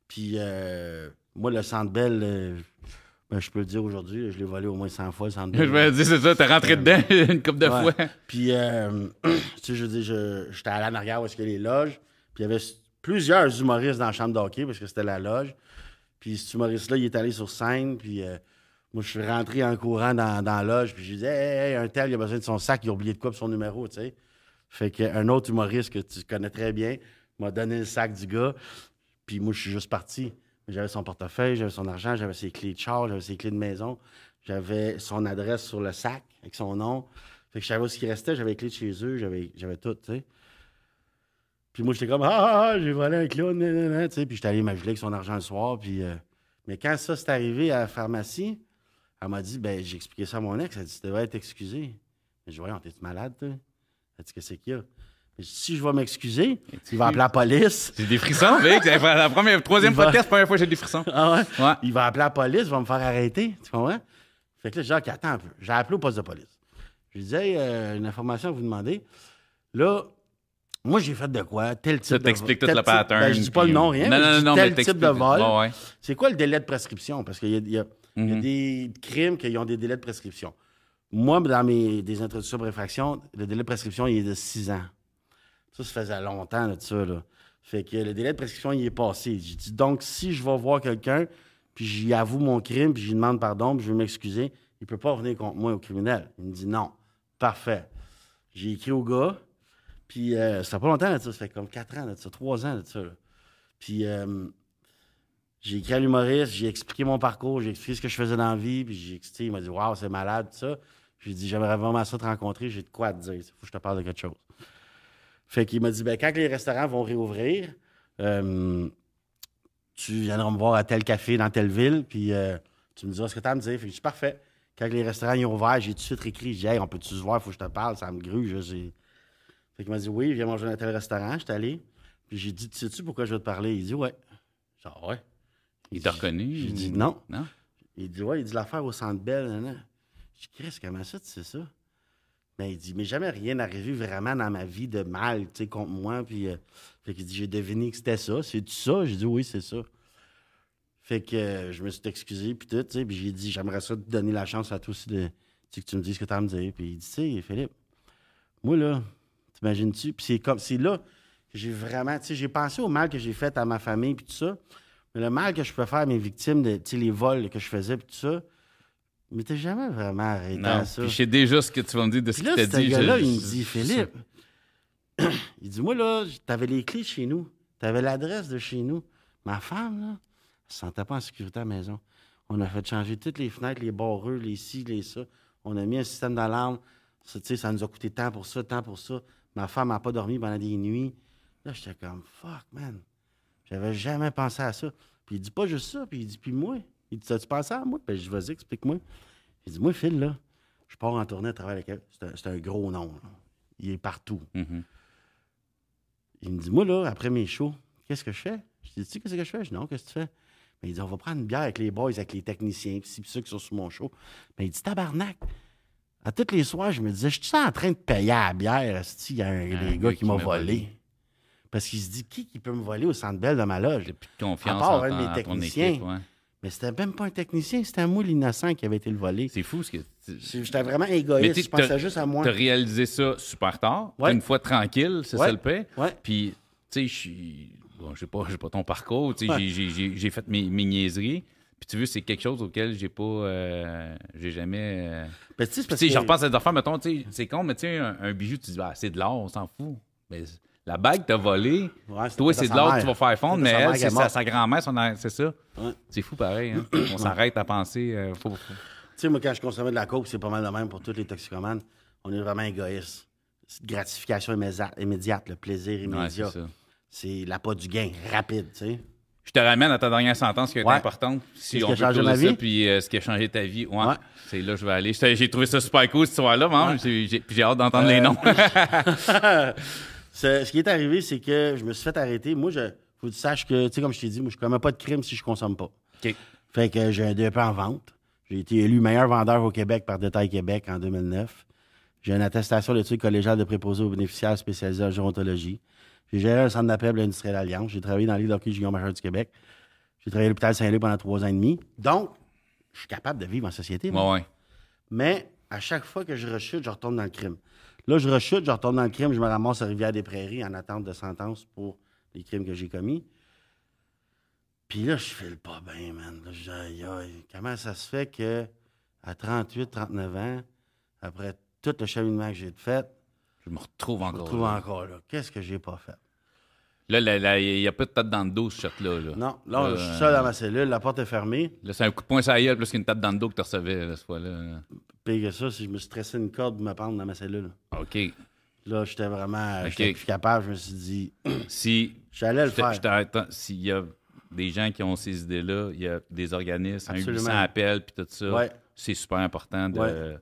puis euh, moi, le Centre Bell. euh, ben, je peux le dire aujourd'hui, je l'ai volé au moins 100 fois, le Centre Je Bell. me dis, c'est ça, t'es rentré dedans une couple de Ouais. fois. Puis, euh, tu sais, je dire, je- j'étais allé en arrière où est-ce qu'il y a les loges. Puis, il y avait plusieurs humoristes dans la chambre d'hockey parce que c'était la loge. Puis, cet humoriste-là, il est allé sur scène. Puis, euh, moi, je suis rentré en courant dans, dans la loge. Puis, je lui disais, hey, hey, un tel, il a besoin de son sac, il a oublié de quoi pour son numéro, tu sais. Fait qu'un autre humoriste que tu connais très bien m'a donné le sac du gars. Puis, moi, je suis juste parti. J'avais son portefeuille, j'avais son argent, j'avais ses clés de char, j'avais ses clés de maison. J'avais son adresse sur le sac avec son nom. Fait que je savais ce qui restait, j'avais les clés de chez eux, j'avais, tout, tu sais. Puis moi, j'étais comme, ah, ah, ah, j'ai volé un clown, tu sais. Puis j'étais allé m'ajuler avec son argent le soir. Puis, euh, Mais quand ça s'est arrivé à la pharmacie, elle m'a dit, ben, j'ai expliqué ça à mon ex. Elle a dit, tu devrais être excusé. J'ai dit, voyons, t'es-tu malade, toi? Elle a dit, qu'est-ce qu'il y a? Si je vais m'excuser, il va appeler la police. J'ai des frissons. C'est La première, troisième va- podcast, première fois j'ai des frissons. Ah ouais? Ouais. Il va appeler la police, il va me faire arrêter. Tu comprends? Fait que là, OK, attends un peu. J'ai appelé au poste de police. Je lui dis, hey, euh, une information à vous demander. Là, moi, j'ai fait de quoi? Tel type Ça de t'explique vol. tout le pattern. Ben, je dis pas le nom, rien. Non, mais non, non, tel mais type de vol. Ouais. C'est quoi le délai de prescription? Parce qu'il y a, y y Mhm. des crimes qui ont des délais de prescription. Moi, dans mes des introductions pour infraction, le délai de prescription, il est de 6 ans. Ça, ça faisait longtemps, là, de ça. Fait que le délai de prescription, il est passé. J'ai dit, donc, si je vais voir quelqu'un, puis j'y avoue mon crime, puis j'y demande pardon, puis je veux m'excuser, il peut pas revenir contre moi au criminel. Il me dit non. Parfait. J'ai écrit au gars, puis euh, ça fait pas longtemps, là, ça. Ça fait comme 4 ans, là, ça, 3 ans, là, ça. là. Puis euh, j'ai écrit à l'humoriste, j'ai expliqué mon parcours, j'ai expliqué ce que je faisais dans la vie, puis j'ai expliqué, il m'a dit Waouh, c'est malade, tout ça. J'ai dit J'aimerais vraiment ça te rencontrer, j'ai de quoi te dire, il faut que je te parle de quelque chose. Fait qu'il m'a dit ben, quand les restaurants vont réouvrir, euh, tu viendras me voir à tel café dans telle ville, puis euh, tu me diras ce que tu as à me dire. Fait que je parfait. Quand les restaurants ils ont ouvert, j'ai tout de suite écrit J'ai dit Hey, on peut-tu se voir, faut que je te parle, ça me gruge. j'ai- Fait qu'il m'a dit Oui, viens manger dans tel restaurant, je suis allé. Puis j'ai dit Tu sais-tu pourquoi je veux te parler? Il dit Ouais. J'ai dit Ah ouais? Il t'a reconnu? J'ai dit non. Non? Il dit, ouais, il dit l'affaire au centre belle. Je dis, Chris, comment ça, tu sais ça? Ben, il dit, mais jamais rien arrivé vraiment dans ma vie de mal, tu sais, contre moi. Puis, euh, fait dit, j'ai deviné que c'était ça. C'est-tu ça? J'ai dit, oui, c'est ça. Fait que euh, je me suis excusé, puis tout, tu sais, puis j'ai dit, j'aimerais ça te donner la chance à toi aussi de, que tu me dises ce que tu as à me dire. Puis il dit, tu sais, Philippe, moi, là, t'imagines-tu? Puis c'est comme, c'est là que j'ai vraiment, tu sais, j'ai pensé au mal que j'ai fait à ma famille, puis tout ça. Mais le mal que je peux faire à mes victimes, de, tu sais, les vols que je faisais, puis tout ça, mais t'es jamais vraiment arrêté Non. à ça. Puis je sais déjà ce que tu vas me dire de ce Puis qu'il là, t'a ce dit. gars-là, je- il me dit, Philippe, il dit, moi, là, t'avais les clés de chez nous. T'avais l'adresse de chez nous. Ma femme, là, elle se sentait pas en sécurité à la maison. On a fait changer toutes les fenêtres, les barreux, les ci, les ça. On a mis un système d'alarme. Ça, tu sais, ça nous a coûté tant pour ça, tant pour ça. Ma femme n'a pas dormi pendant des nuits. Là, j'étais comme, fuck, man. J'avais jamais pensé à ça. Puis il dit pas juste ça. Puis il dit, puis moi. Il dit, as-tu pensé à moi? Puis je vas-y, explique-moi. Il dit, moi, Phil, là, je pars en tournée à travers la. C'est un, un gros nom. là. Il est partout. Mhm. Il me dit, moi, là, après mes shows, qu'est-ce que je fais? Je dis, tu sais, qu'est-ce que je fais? Je dis, non, qu'est-ce que tu fais? Ben, il dit, on va prendre une bière avec les boys, avec les techniciens, puis ci, puis ça qui sont sur mon show. Ben, il dit, tabarnak. À tous les soirs, je me disais, je suis en train de payer à la bière, il y a un, Un des gars gars qui m'a volé. volé. Parce qu'il se dit, qui qui peut me voler au centre belle de ma loge? J'ai plus de confiance À part en, un de mes techniciens. équipe. ouais. Mais c'était même pas un technicien, c'était moi l'innocent qui avait été le volé. C'est fou ce que. J'étais vraiment égoïste, tu- je pensais juste à moi. T'as réalisé ça super tard. Ouais. Une fois tranquille, c'est Ouais. ça le paix. Ouais. Puis, tu sais, je suis. Bon, pas, j'ai pas ton parcours. Tu sais, Ouais. j'ai- fait mes, mes niaiseries. Puis, tu veux, c'est quelque chose auquel j'ai pas. euh, j'ai jamais. euh, Ben, tu sais, je repense à des affaires, mettons, tu sais, c'est con, mais tu sais, un, un bijou, tu dis, ah, c'est de l'or, on s'en fout. Mais la bague Ouais, c'était toi, c'est de l'or que tu vas faire fondre, mais elle, c'est est sa, sa grand-mère, c'est ça? Ouais. C'est fou pareil, hein? On s'arrête à penser. euh, faut- Tu sais, moi, quand je consommais de la coke, c'est pas mal de même pour tous les toxicomanes. On est vraiment égoïste. C'est une gratification immédiate, le plaisir Ouais, immédiat. c'est ça. c'est l'appât du gain, rapide, tu sais. Je te ramène à ta dernière sentence qui est importante. Si on closer ma ça, vie? puis euh, ce qui a changé ta vie. Ouais. C'est là que je vais aller. J'ai trouvé ça super cool, cette histoire-là. man. J'ai hâte d'entendre Euh, les noms. Ce ce qui est arrivé, c'est que je me suis fait arrêter. Moi, je faut que tu saches que, tu sais, comme je t'ai dit, moi, je commets pas de crime si je consomme pas. OK. Fait que j'ai un DEP en vente. J'ai été élu meilleur vendeur au Québec par Détail Québec en 2009. J'ai une attestation d'études collégiales de préposé aux bénéficiaires spécialisés en gérontologie. J'ai géré un centre d'appel de l'Industriel Alliance. J'ai travaillé dans l'île d'hockey Major du Québec. J'ai travaillé à l'hôpital Saint-Louis pendant trois ans et demi. Donc, je suis capable de vivre en société. ouais. Mais à chaque fois que je rechute, je retourne dans le crime. Là, je rechute, je retourne dans le crime, je me ramasse à Rivière-des-Prairies en attente de sentence pour les crimes que j'ai commis. Puis là, je file pas bien, man. Là, je dis, aïe, comment ça se fait que à 38, 39 ans, après tout le cheminement que j'ai fait, Je me retrouve je me encore. retrouve là. encore là. Qu'est-ce que j'ai pas fait? Là, il n'y a pas de tête dans le dos, ce shot-là. Là. Non, là, Euh, je suis seul dans ma cellule, la porte est fermée. Là, c'est un coup de poing sur la gueule plus qu'une tape dans le dos que tu recevais, là, cette fois-là. Pire que ça, si je me suis stressé une corde pour me pendre dans ma cellule. OK. Là, j'étais vraiment Ok. j'étais plus capable. Je me suis dit, Si j'allais le faire. t'arrête. S'il y a des gens qui ont ces idées-là, il y a des organismes, Absolument. un 800 appels, puis tout ça. Ouais. C'est super important de. Ouais.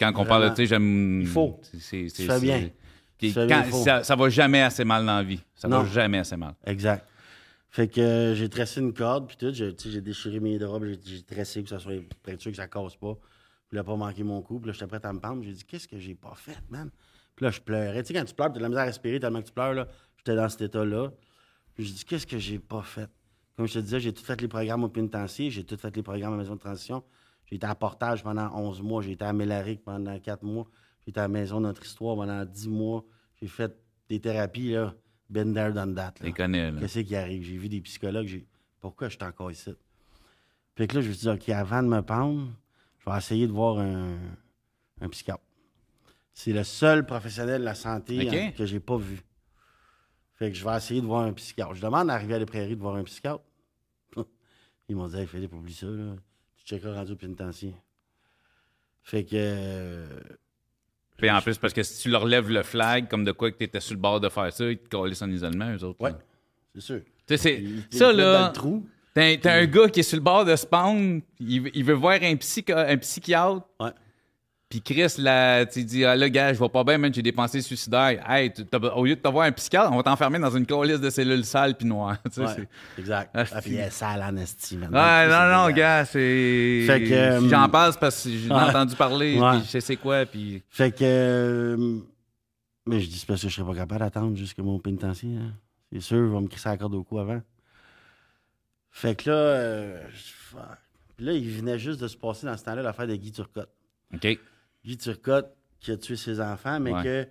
Quand on parle de, tu sais, j'aime. Il faut. C'est, bien. Puis quand- ça, ça va jamais assez mal dans la vie. Ça Non. va jamais assez mal. Exact. Fait que euh, j'ai tressé une corde, puis tout. J'ai déchiré mes draps, j'ai- tressé que ça soit être sûr que ça casse pas. voulais pas manquer mon coup. Puis là, j'étais prêt à me pendre. J'ai dit, qu'est-ce que j'ai pas fait, man? Puis là, je pleurais. Tu sais, quand tu pleures, tu as de la misère à respirer tellement que tu pleures, là. J'étais dans cet état-là. Puis j'ai dit, qu'est-ce que j'ai pas fait? Comme je te disais, j'ai tout fait les programmes au pénitencier, j'ai tout fait les programmes à la maison de transition. J'ai été à Portage pendant 11 mois, j'ai été à Mélaric pendant 4 mois, été à la Maison de Notre Histoire pendant 10 mois. J'ai fait des thérapies, là. Been there, done that. là. Les connais, là. Qu'est-ce qui arrive? J'ai vu des psychologues. J'ai... Pourquoi je suis encore ici? Fait que là, je me suis dit, OK, avant de me pendre, je vais essayer de voir un, un psychiatre. C'est le seul professionnel de la santé OK. hein, que j'ai pas vu. Fait que je vais essayer de voir un psychiatre. Je demande à arriver à les prairies de voir un psychiatre. Ils m'ont dit, hey, Philippe, oublie ça, là. Tu checkeras rendu au pénitencier. Fait que. euh, Puis en plus, parce que si tu leur lèves le flag comme de quoi que tu étais sur le bord de faire ça, ils te collent en isolement, eux autres. ouais, là. c'est sûr. Tu sais, c'est- ça, là, t'as t'as un gars qui est sur le bord de spawn, il, veut- il veut voir un, un psychiatre, Ouais. Puis Chris, là, tu dis, ah là, gars, je vais pas bien, man, j'ai des pensées suicidaires. Hey, au lieu de t'avoir un psychiatre, on va t'enfermer dans une colisse de cellules sales puis noires. Tu sais, Ouais, c'est- exact. Ah, Ah, puis il est sale en esti, man. Ouais, non, non, gars, c'est. Fait que, euh, Si J'en passe parce que j'en ai Ouais. entendu parler, puis je sais c'est quoi, puis. Fait que. euh, mais je dis, c'est parce que je serais pas capable d'attendre jusqu'à mon pénitencier. hein. C'est sûr, il va me crisser la corde au cou avant. Fait que là. euh. Puis là, il venait juste de se passer dans ce temps-là l'affaire de Guy Turcotte. OK. Guy Turcotte qui a tué ses enfants, mais Ouais. que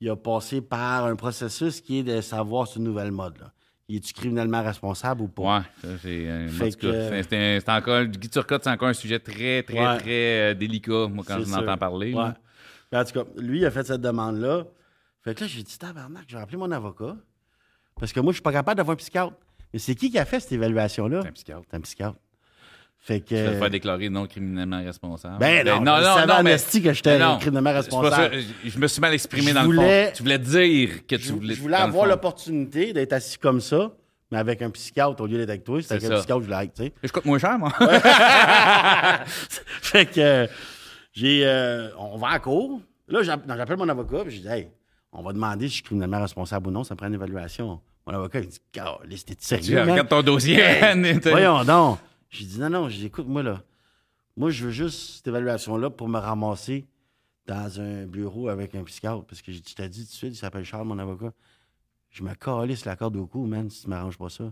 il a passé par un processus qui est de savoir ce nouvel mode. Là. Il est-tu criminellement responsable ou pas? C'est. euh, c'est- encore. Guy Turcotte, c'est encore un sujet très, très, Ouais. très euh, délicat, moi, quand je l'entends parler. Ouais. Mais en tout cas, lui, il a fait cette demande-là. Fait que là, j'ai dit, tabarnak, je vais appeler mon avocat. Parce que moi, je suis pas capable d'avoir un psychiatre. Mais c'est qui qui a fait cette évaluation-là? C'est un psychiatre. C'est un psychiatre. Fait que. Tu vas te faire déclarer non criminellement responsable. Ben non, non, je non, non, en mais. que j'étais non, criminellement responsable. Je, je me suis mal exprimé Je dans le fond. Tu voulais dire que tu Je, voulais. je voulais avoir l'opportunité d'être assis comme ça, mais avec un psychiatre au lieu d'être avec toi. C'était C'est avec un psychiatre, je voulais être, tu sais. Je coûte moins cher, moi. fait que euh, j'ai. euh, on va à court. Là, j'app- non, j'appelle mon avocat, puis je dis, hey, on va demander si je suis criminellement responsable ou non, ça prend une évaluation. Mon avocat, il dit, Caliste, t'es sérieux? man? regardes ton dossier. Voyons donc. J'ai dit, non, non, j'ai écoute, moi, là, moi, je veux juste cette évaluation-là pour me ramasser dans un bureau avec un psychiatre. Parce que je t'ai dit tout de suite, il s'appelle Charles, mon avocat. Je me calisse la corde au cou, man, si tu m'arranges pas ça.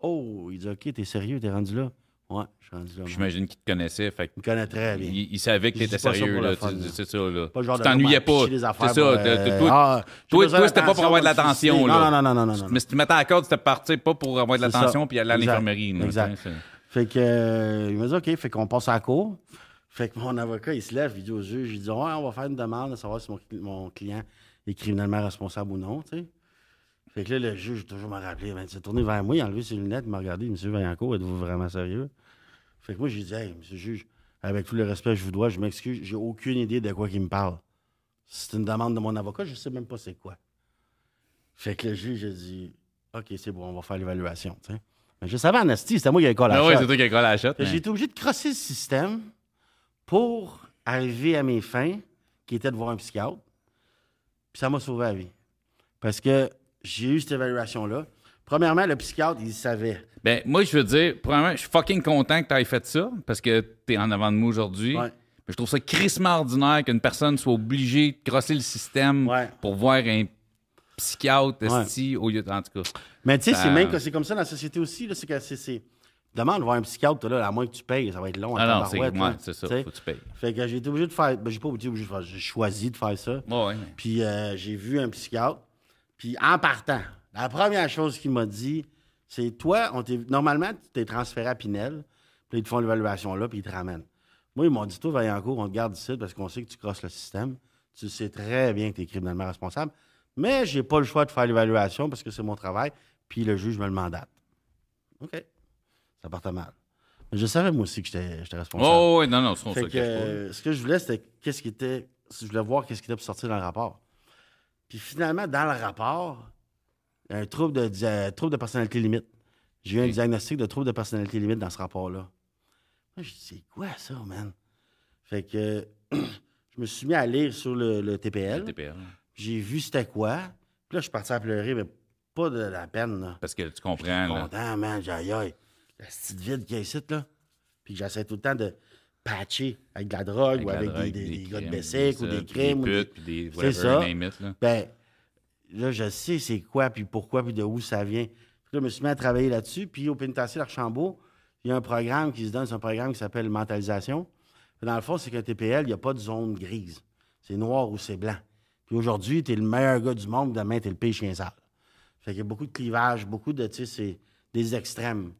Oh, il dit, OK, t'es sérieux, t'es rendu là? Ouais, je suis rendu là. J'imagine qu'il te connaissait. Fait Il me connaît très bien. il, il savait que t'étais sérieux. là, tu-. C'est ça, là. Pas le genre tu t'ennuyais pas. C'est ça. euh, toi, ah, toi, c'était pas pour avoir de l'attention. là. Non, non, non, non, non. Mais si tu mettais à la corde, c'était parti pas pour avoir de l'attention puis aller à l'infirmerie. Exact. Fait que, euh, il m'a dit, OK, fait qu'on passe à la cour. Fait que mon avocat, il se lève, il dit au juge, il dit, ouais, on va faire une demande de savoir si mon, cli- mon client est criminellement responsable ou non, tu sais. Fait que là, le juge, toujours m'a rappelé, ben, il s'est tourné vers moi, il a enlevé ses lunettes, il m'a regardé, Monsieur Vaillancourt, êtes-vous vraiment sérieux? Fait que moi, j'ai dit, hey, monsieur le juge, avec tout le respect que je vous dois, je m'excuse, j'ai aucune idée de quoi il me parle. C'est une demande de mon avocat, je sais même pas c'est quoi. Fait que le juge a dit, OK, c'est bon, on va faire l'évaluation, tu sais. Mais je savais en esti, c'était moi qui avais collé Ah la oui, shot. c'est toi qui as collé la shot. J'ai été obligé de crosser le système pour arriver à mes fins, qui étaient de voir un psychiatre. Puis ça m'a sauvé la vie. Parce que j'ai eu cette évaluation-là. Premièrement, le psychiatre, il savait. Ben, moi, je veux dire, premièrement, je suis fucking content que tu aies fait ça parce que tu es en avant de moi aujourd'hui. Ouais. Mais je trouve ça crissement ordinaire qu'une personne soit obligée de crosser le système Ouais. pour voir un psychiatre esti, au lieu de. En tout cas. Mais tu sais, c'est même que c'est comme ça dans la société aussi. là, C'est que c'est. Demande de voir un psychiatre, là, à moins que tu payes, ça va être long. Ah non, c'est ouais, c'est ça, faut que tu payes. Fait que j'ai été obligé de faire. Ben, j'ai pas été obligé de faire. J'ai choisi de faire ça. Ouais, mais- Puis euh, j'ai vu un psychiatre. Puis en partant, la première chose qu'il m'a dit, c'est toi, on normalement, tu t'es transféré à Pinel, puis ils te font l'évaluation là, puis ils te ramènent. Moi, ils m'ont dit, toi, Vaillancourt, on te garde ici parce qu'on sait que tu crosses le système. Tu sais très bien que tu es criminellement responsable. Mais j'ai pas le choix de faire l'évaluation parce que c'est mon travail, puis le juge me le mandate. OK. Ça partait mal. Mais je savais, moi aussi, que j'étais responsable. Oh, ouais, non, non, ça que je euh, ce que je voulais, c'était qu'est-ce qui était. Je voulais voir qu'est-ce qui était pour sortir dans le rapport. Puis finalement, dans le rapport, il y a un trouble de, dia- trouble de personnalité limite. J'ai eu un diagnostic de trouble de personnalité limite dans ce rapport-là. Moi, je dis, c'est quoi ça, man? Fait que je me suis mis à lire sur le, le TPL. Le TPL. J'ai vu c'était quoi. Puis là, je suis parti à pleurer, mais pas de la peine, là. Parce que tu comprends, là. content, man. J'ai aïe. La petite vide qu'il y a ici, là. Puis j'essaie tout le temps de. patchés avec de la drogue Avec ou avec drogue, des, des, des gars de Bessic ou des puis crimes. ou Des putes, puis des C'est whatever, ça. name it, là. Ben, là, je sais c'est quoi, puis pourquoi, puis de où ça vient. Puis là, je me suis mis à travailler là-dessus. Puis au pénitencier d'Archambault, il y a un programme qui se donne, c'est un programme qui s'appelle mentalisation. Puis Dans le fond, c'est qu'un TPL, il n'y a pas de zone grise. C'est noir ou c'est blanc. Puis aujourd'hui, tu es le meilleur gars du monde, demain, tu es le pire chien sale. Fait qu'il y a beaucoup de clivage, beaucoup de, tu sais, c'est des extrêmes.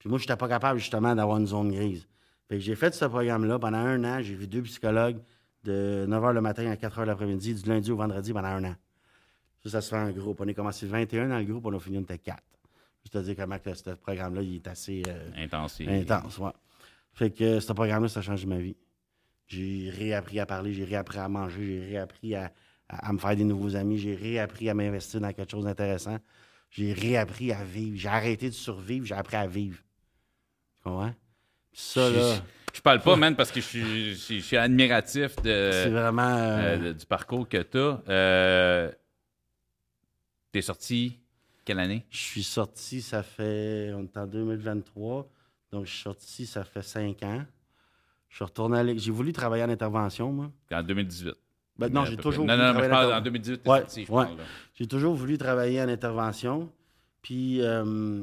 Puis moi, je n'étais pas capable, justement, d'avoir une zone grise. Fait que j'ai fait ce programme-là pendant un an. J'ai vu deux psychologues de 9 h le matin à 4 h l'après-midi, du lundi au vendredi pendant un an. Ça, ça se fait en groupe. On est commencé 21 dans le groupe, on a fini, on était 4. Juste à dire comment que ce programme-là, il est assez euh, Intense. intense. Ouais. Fait que euh, ce programme-là, ça a changé ma vie. J'ai réappris à parler, j'ai réappris à manger, j'ai réappris à, à- à me faire des nouveaux amis, j'ai réappris à m'investir dans quelque chose d'intéressant. J'ai réappris à vivre. J'ai arrêté de survivre, j'ai appris à vivre. Tu comprends? Ça, Je- là, Je parle pas, man, parce que je suis, je suis- je suis admiratif de, vraiment. euh, euh, du parcours que tu as. T'es sorti quelle année? Je suis sorti, ça fait. On est en 2023. Donc, je suis sorti, ça fait cinq ans. Je suis retourné à J'ai voulu travailler en intervention, moi. En 2018. Ben, non, j'ai toujours Non, non, mais je travailler parle en en 2018, t'es Ouais, sorti, je ouais. J'ai toujours voulu travailler en intervention. Puis, euh,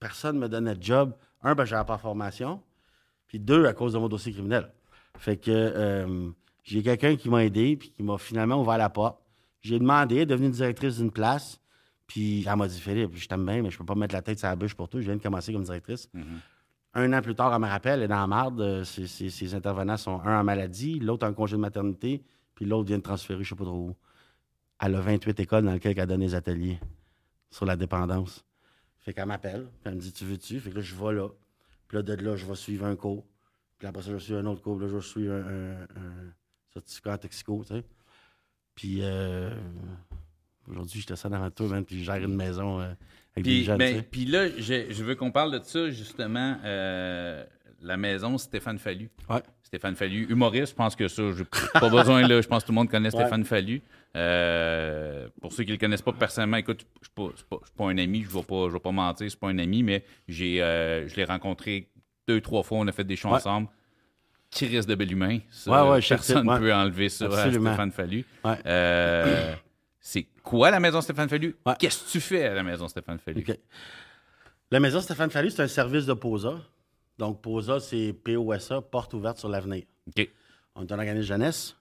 personne ne me donnait de job. Un, que j'avais pas de formation. Puis deux, à cause de mon dossier criminel. Fait que euh, j'ai quelqu'un qui m'a aidé, puis qui m'a finalement ouvert la porte. J'ai demandé, elle est devenue directrice d'une place. Puis elle m'a dit, Philippe, je t'aime bien, mais je peux pas mettre la tête sur la bûche pour toi. Je viens de commencer comme directrice. Mhm. Un an plus tard, elle me rappelle, elle est dans la marde. euh, Ses, ses- ses intervenants sont un en maladie, l'autre en congé de maternité, puis l'autre vient de transférer, je sais pas trop où. Elle a 28 écoles dans lesquelles elle donne des ateliers sur la dépendance. Fait qu'elle m'appelle, puis elle me dit Tu veux-tu Fait que là, je vais là. Puis là, de là, je vais suivre un cours. Puis après ça, je vais suivre un autre cours. Puis là, je suivre un, un- un certificat en toxico, tu sais. Puis euh, aujourd'hui, j'étais ça devant toi, man, puis je gère une maison euh, avec des Puis, jeunes, ben, puis là, je, je veux qu'on parle de ça, justement, euh, la maison Stéphane Fallu. Ouais. Stéphane Fallu, humoriste, je pense que ça, j'ai pas besoin, là, je pense que tout le monde connaît Ouais. Stéphane Fallu. Euh, pour ceux qui le connaissent pas personnellement, écoute, je suis pas, je suis pas- je suis pas un ami, je vais pas, je vais pas mentir, c'est pas un ami, mais j'ai, euh, je l'ai rencontré deux, trois fois, on a fait des shows Ouais. ensemble. Qui risque de bel humain. Ça, Ouais, je personne ne peut enlever ça Absolument. à Stéphane Fallu. Euh, c'est quoi la maison Stéphane Fallu? Qu'est-ce que tu fais à la maison Stéphane Fallu? La maison Stéphane Fallu, c'est un service de POSA. Donc, POSA, c'est POSA, porte ouverte sur l'avenir. OK. On est un organisme jeunesse.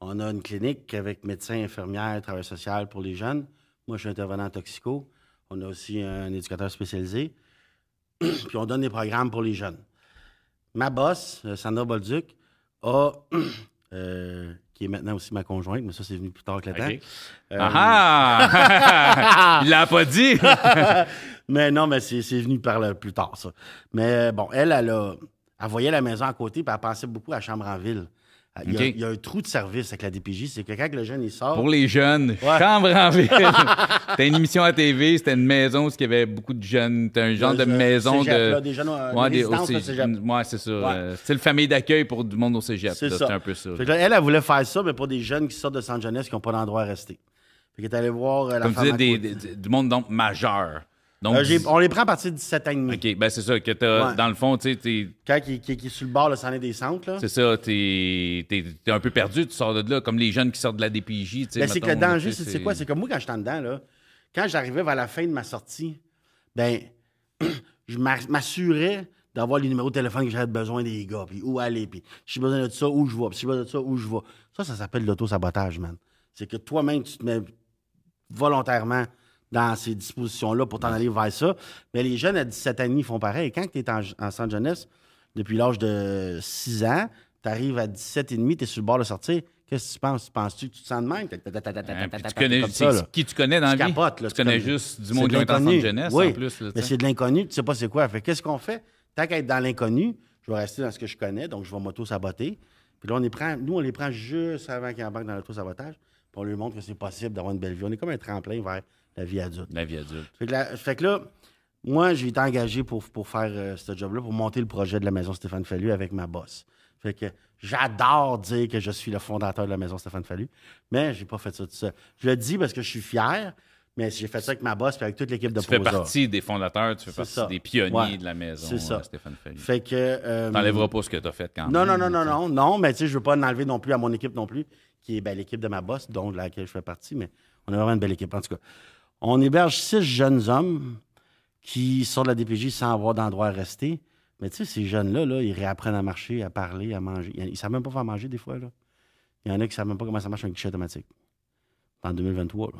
On a une clinique avec médecins, infirmières, travail social pour les jeunes. Moi, je suis intervenant en toxico. On a aussi un éducateur spécialisé. Puis on donne des programmes pour les jeunes. Ma boss, euh, Sandra Bolduc, a, euh, qui est maintenant aussi ma conjointe, mais ça, c'est venu plus tard que le temps. OK. Euh, Ah! Il l'a pas dit! mais non, mais c'est c'est venu par le plus tard, ça. Mais bon, elle, elle a. Elle voyait la maison à côté, puis elle pensait beaucoup à la chambre en ville. Il y, a, OK. il y a un trou de service avec la DPJ, c'est que quand le jeune il sort. Pour les jeunes, chambre en ville. C'était une émission à TV, c'était une maison où il y avait beaucoup de jeunes. C'était un genre de euh, maison cégep, de. là, des jeunes, euh, Ouais, des au cégep. Ouais, c'est ça. Euh, c'est le famille d'accueil pour du monde au cégep. C'est un peu ça. Là, elle, elle voulait faire ça, mais pour des jeunes qui sortent de centre jeunesse qui n'ont pas d'endroit à rester. Fait qu'elle est allée voir euh, la Comme tu disais, du monde donc majeur. Donc, Euh, on les prend à partir de 17 ans et demi. OK, ben c'est ça, que t'as, Ouais. dans le fond, tu sais, t'es- Quand qui, qui est sur le bord, là, c'en est des centres. Là. c'est ça, t'es, t'es, t'es un peu perdu, tu sors de là, comme les jeunes qui sortent de la DPJ. Ben, c'est que le danger, c'est quoi? C'est que moi, quand j'étais en dedans, là, quand j'arrivais vers la fin de ma sortie, ben, je m'a- m'assurais d'avoir les numéros de téléphone que j'avais besoin des gars, puis où aller, puis si j'ai besoin de ça, où je vais, puis si j'ai besoin de ça, où je vais. Ça, ça s'appelle l'auto-sabotage, man. C'est que toi-même, tu te mets volontairement dans ces dispositions-là pour t'en aller vers ça. Mais les jeunes à 17 ans demi font pareil. Quand tu es en, en centre jeunesse, depuis l'âge de 6 ans, tu arrives à 17 et demi, tu es sur le bord de sortir. Qu'est-ce que tu penses? Tu penses-tu que tu te sens de même? Tu connais, qui tu connais dans la vie? tu connais juste du monde de qui est en centre jeunesse, Oui. en plus. Mais c'est de l'inconnu, tu sais pas c'est quoi. Fait que qu'est-ce qu'on fait? Tant qu'à être dans l'inconnu, je vais rester dans ce que je connais, donc je vais m'auto-saboter. Puis là, on les prend, nous, on les prend juste avant qu'ils embarquent dans l'auto-sabotage. Puis on leur montre que c'est possible d'avoir une belle vie. On est comme un tremplin vers la vie adulte. La vie adulte. Fait que, la- fait que là, moi, j'ai été engagé pour, pour faire euh, ce job-là, pour monter le projet de la maison Stéphane Fallu avec ma boss. Fait que j'adore dire que je suis le fondateur de la maison Stéphane Fallu, mais j'ai pas fait ça tout seul. Je le dis parce que je suis fier, Mais j'ai fait ça avec ma boss puis avec toute l'équipe de Tu fais partie des fondateurs, tu fais partie ça. des pionniers Ouais. de la maison, ça. euh, Stéphane Fallu. Fait que. euh, T'enlèveras pas ce que t'as fait quand Non, même. non, non, non, tu sais. non, non, mais tu sais, je veux pas en enlever non plus à mon équipe non plus, qui est ben, l'équipe de ma boss, dont de laquelle je fais partie, mais on a vraiment une belle équipe. En tout cas, on héberge six jeunes hommes qui sortent de la DPJ sans avoir d'endroit à rester. Mais tu sais, ces jeunes-là, là, ils réapprennent à marcher, à parler, à manger. Ils ne savent même pas faire manger des fois. Il y en a qui ne savent même pas comment ça marche un guichet automatique. En 2023. Là.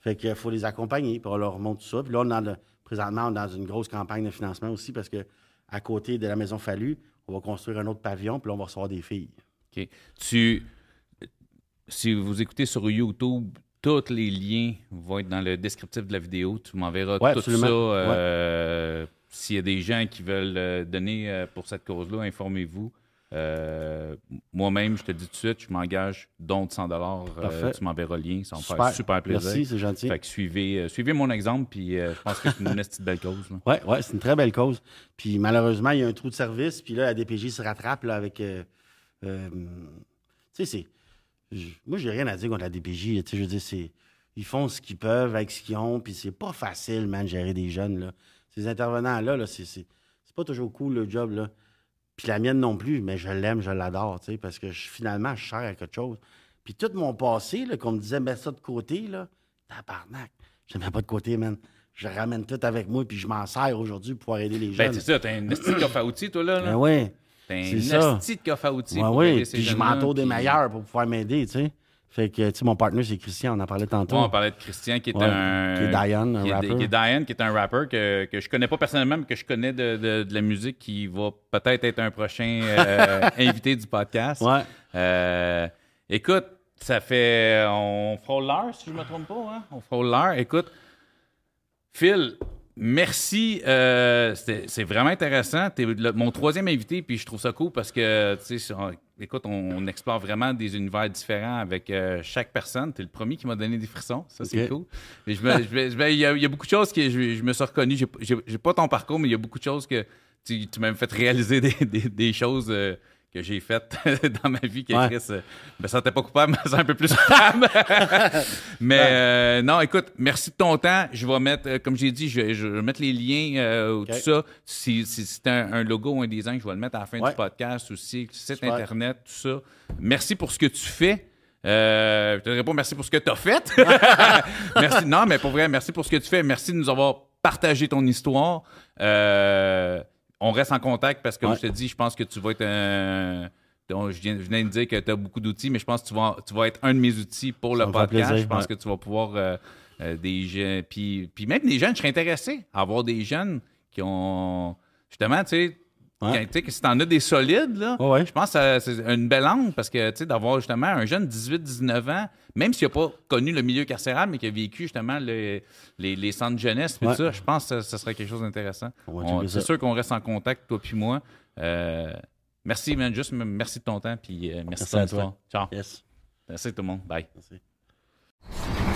Fait qu'il faut les accompagner, puis on leur montre tout ça. Puis là, présentement, on est dans une grosse campagne de financement aussi parce que à côté de la maison Fallu, on va construire un autre pavillon, puis là, on va recevoir des filles. OK. Tu, si vous écoutez sur YouTube, tous les liens vont être dans le descriptif de la vidéo. Tu m'enverras Ouais, tout absolument. ça. euh, S'il y a des gens qui veulent euh, donner euh, pour cette cause-là, informez-vous. Euh, Moi-même, je te dis tout de suite, je m'engage don de 100 Parfait. Tu m'enverras le lien. Ça va me faire Super. super plaisir. Merci, c'est gentil. Fait que suivez, euh, suivez mon exemple, puis euh, je pense que c'est une petite belle cause. Oui, ouais, c'est une très belle cause. Puis malheureusement, il y a un trou de service, puis là, la DPJ se rattrape là, avec. euh, euh, tu sais, c'est. J- Moi, j'ai rien à dire contre la DPJ. Tu sais, je veux dire, c'est. Ils font ce qu'ils peuvent avec ce qu'ils ont, puis c'est pas facile, man, de gérer des jeunes, là. Ces intervenants-là, là, c'est, pas toujours cool, le job, là. Puis la mienne non plus, mais je l'aime, je l'adore, tu sais, parce que je- finalement, je sers à quelque chose. Puis tout mon passé, qu'on me disait, mets ça de côté, là, tabarnak. Je ne mets pas de côté, man. Je ramène tout avec moi, puis je m'en sers aujourd'hui pour pouvoir aider les Ben, jeunes. c'est ça, t'as un esti de coffre à outils, toi, là. là. Ben ouais. T'as c'est ça. esti de coffre à outils. Ouais, oui. Puis je m'entoure des meilleurs pour pouvoir m'aider, tu sais. Fait que, tu sais, mon partenaire, c'est Christian, on en parlait tantôt. Ouais, on parlait de Christian, qui est Ouais, un. qui est Diane, un qui est- rapper. qui est Diane, qui est un rappeur que, que je connais pas personnellement, mais que je connais de, de- de la musique, qui va peut-être être un prochain euh, invité du podcast. Ouais. Euh, écoute, ça fait. On frôle l'heure, si je me trompe pas. Hein? On frôle l'heure. Écoute, Phil, merci. euh, c'est vraiment intéressant. Tu es mon troisième invité, puis je trouve ça cool parce que, tu sais, écoute, on, on explore vraiment des univers différents avec euh, chaque personne. Tu es le premier qui m'a donné des frissons. Ça, c'est cool. Il y, a- il y a beaucoup de choses que je, je me suis reconnu. J'ai- pas ton parcours, mais il y a beaucoup de choses que tu, tu m'as fait réaliser des, des- des choses. euh, que j'ai faites dans ma vie Ouais. Chris euh, me sentais pas coupable, mais c'est un peu plus coupable. mais euh, non, écoute, merci de ton temps. Je vais mettre, euh, comme j'ai dit, je, vais- je vais mettre les liens, euh, tout ça. Si, si c'est un, un logo ou un design, je vais le mettre à la fin Ouais. du podcast aussi, site Super. internet, tout ça. Merci pour ce que tu fais. Euh, je te pas merci pour ce que tu as fait. merci. Non, mais pour vrai, merci pour ce que tu fais. Merci de nous avoir partagé ton histoire. Euh, on reste en contact parce que, Ouais. je te dis, je pense que tu vas être un. donc, je, viens, je de dire que tu as beaucoup d'outils, mais je pense que tu vas, tu vas être un de mes outils pour le podcast. plaisir, je pense ouais. que tu vas pouvoir. euh, euh, des jeunes. Puis, puis même des jeunes, je serais intéressé à avoir des jeunes qui ont. Justement, tu sais, Ouais. quand- tu sais, que si t'en as des solides, là, Ouais, je pense que c'est une belle angle parce que, tu sais, d'avoir justement un jeune de 18-19 ans, même s'il n'a pas connu le milieu carcéral, mais qui a vécu justement le- les, les centres de jeunesse, Ouais. ça, je pense que ça serait quelque chose d'intéressant. C'est sûr qu'on reste en contact, toi puis moi. Euh, merci, man. Juste merci de ton temps, puis euh, merci, Merci de ton à toi. Ciao. Yes. Merci tout le monde. Bye. Merci.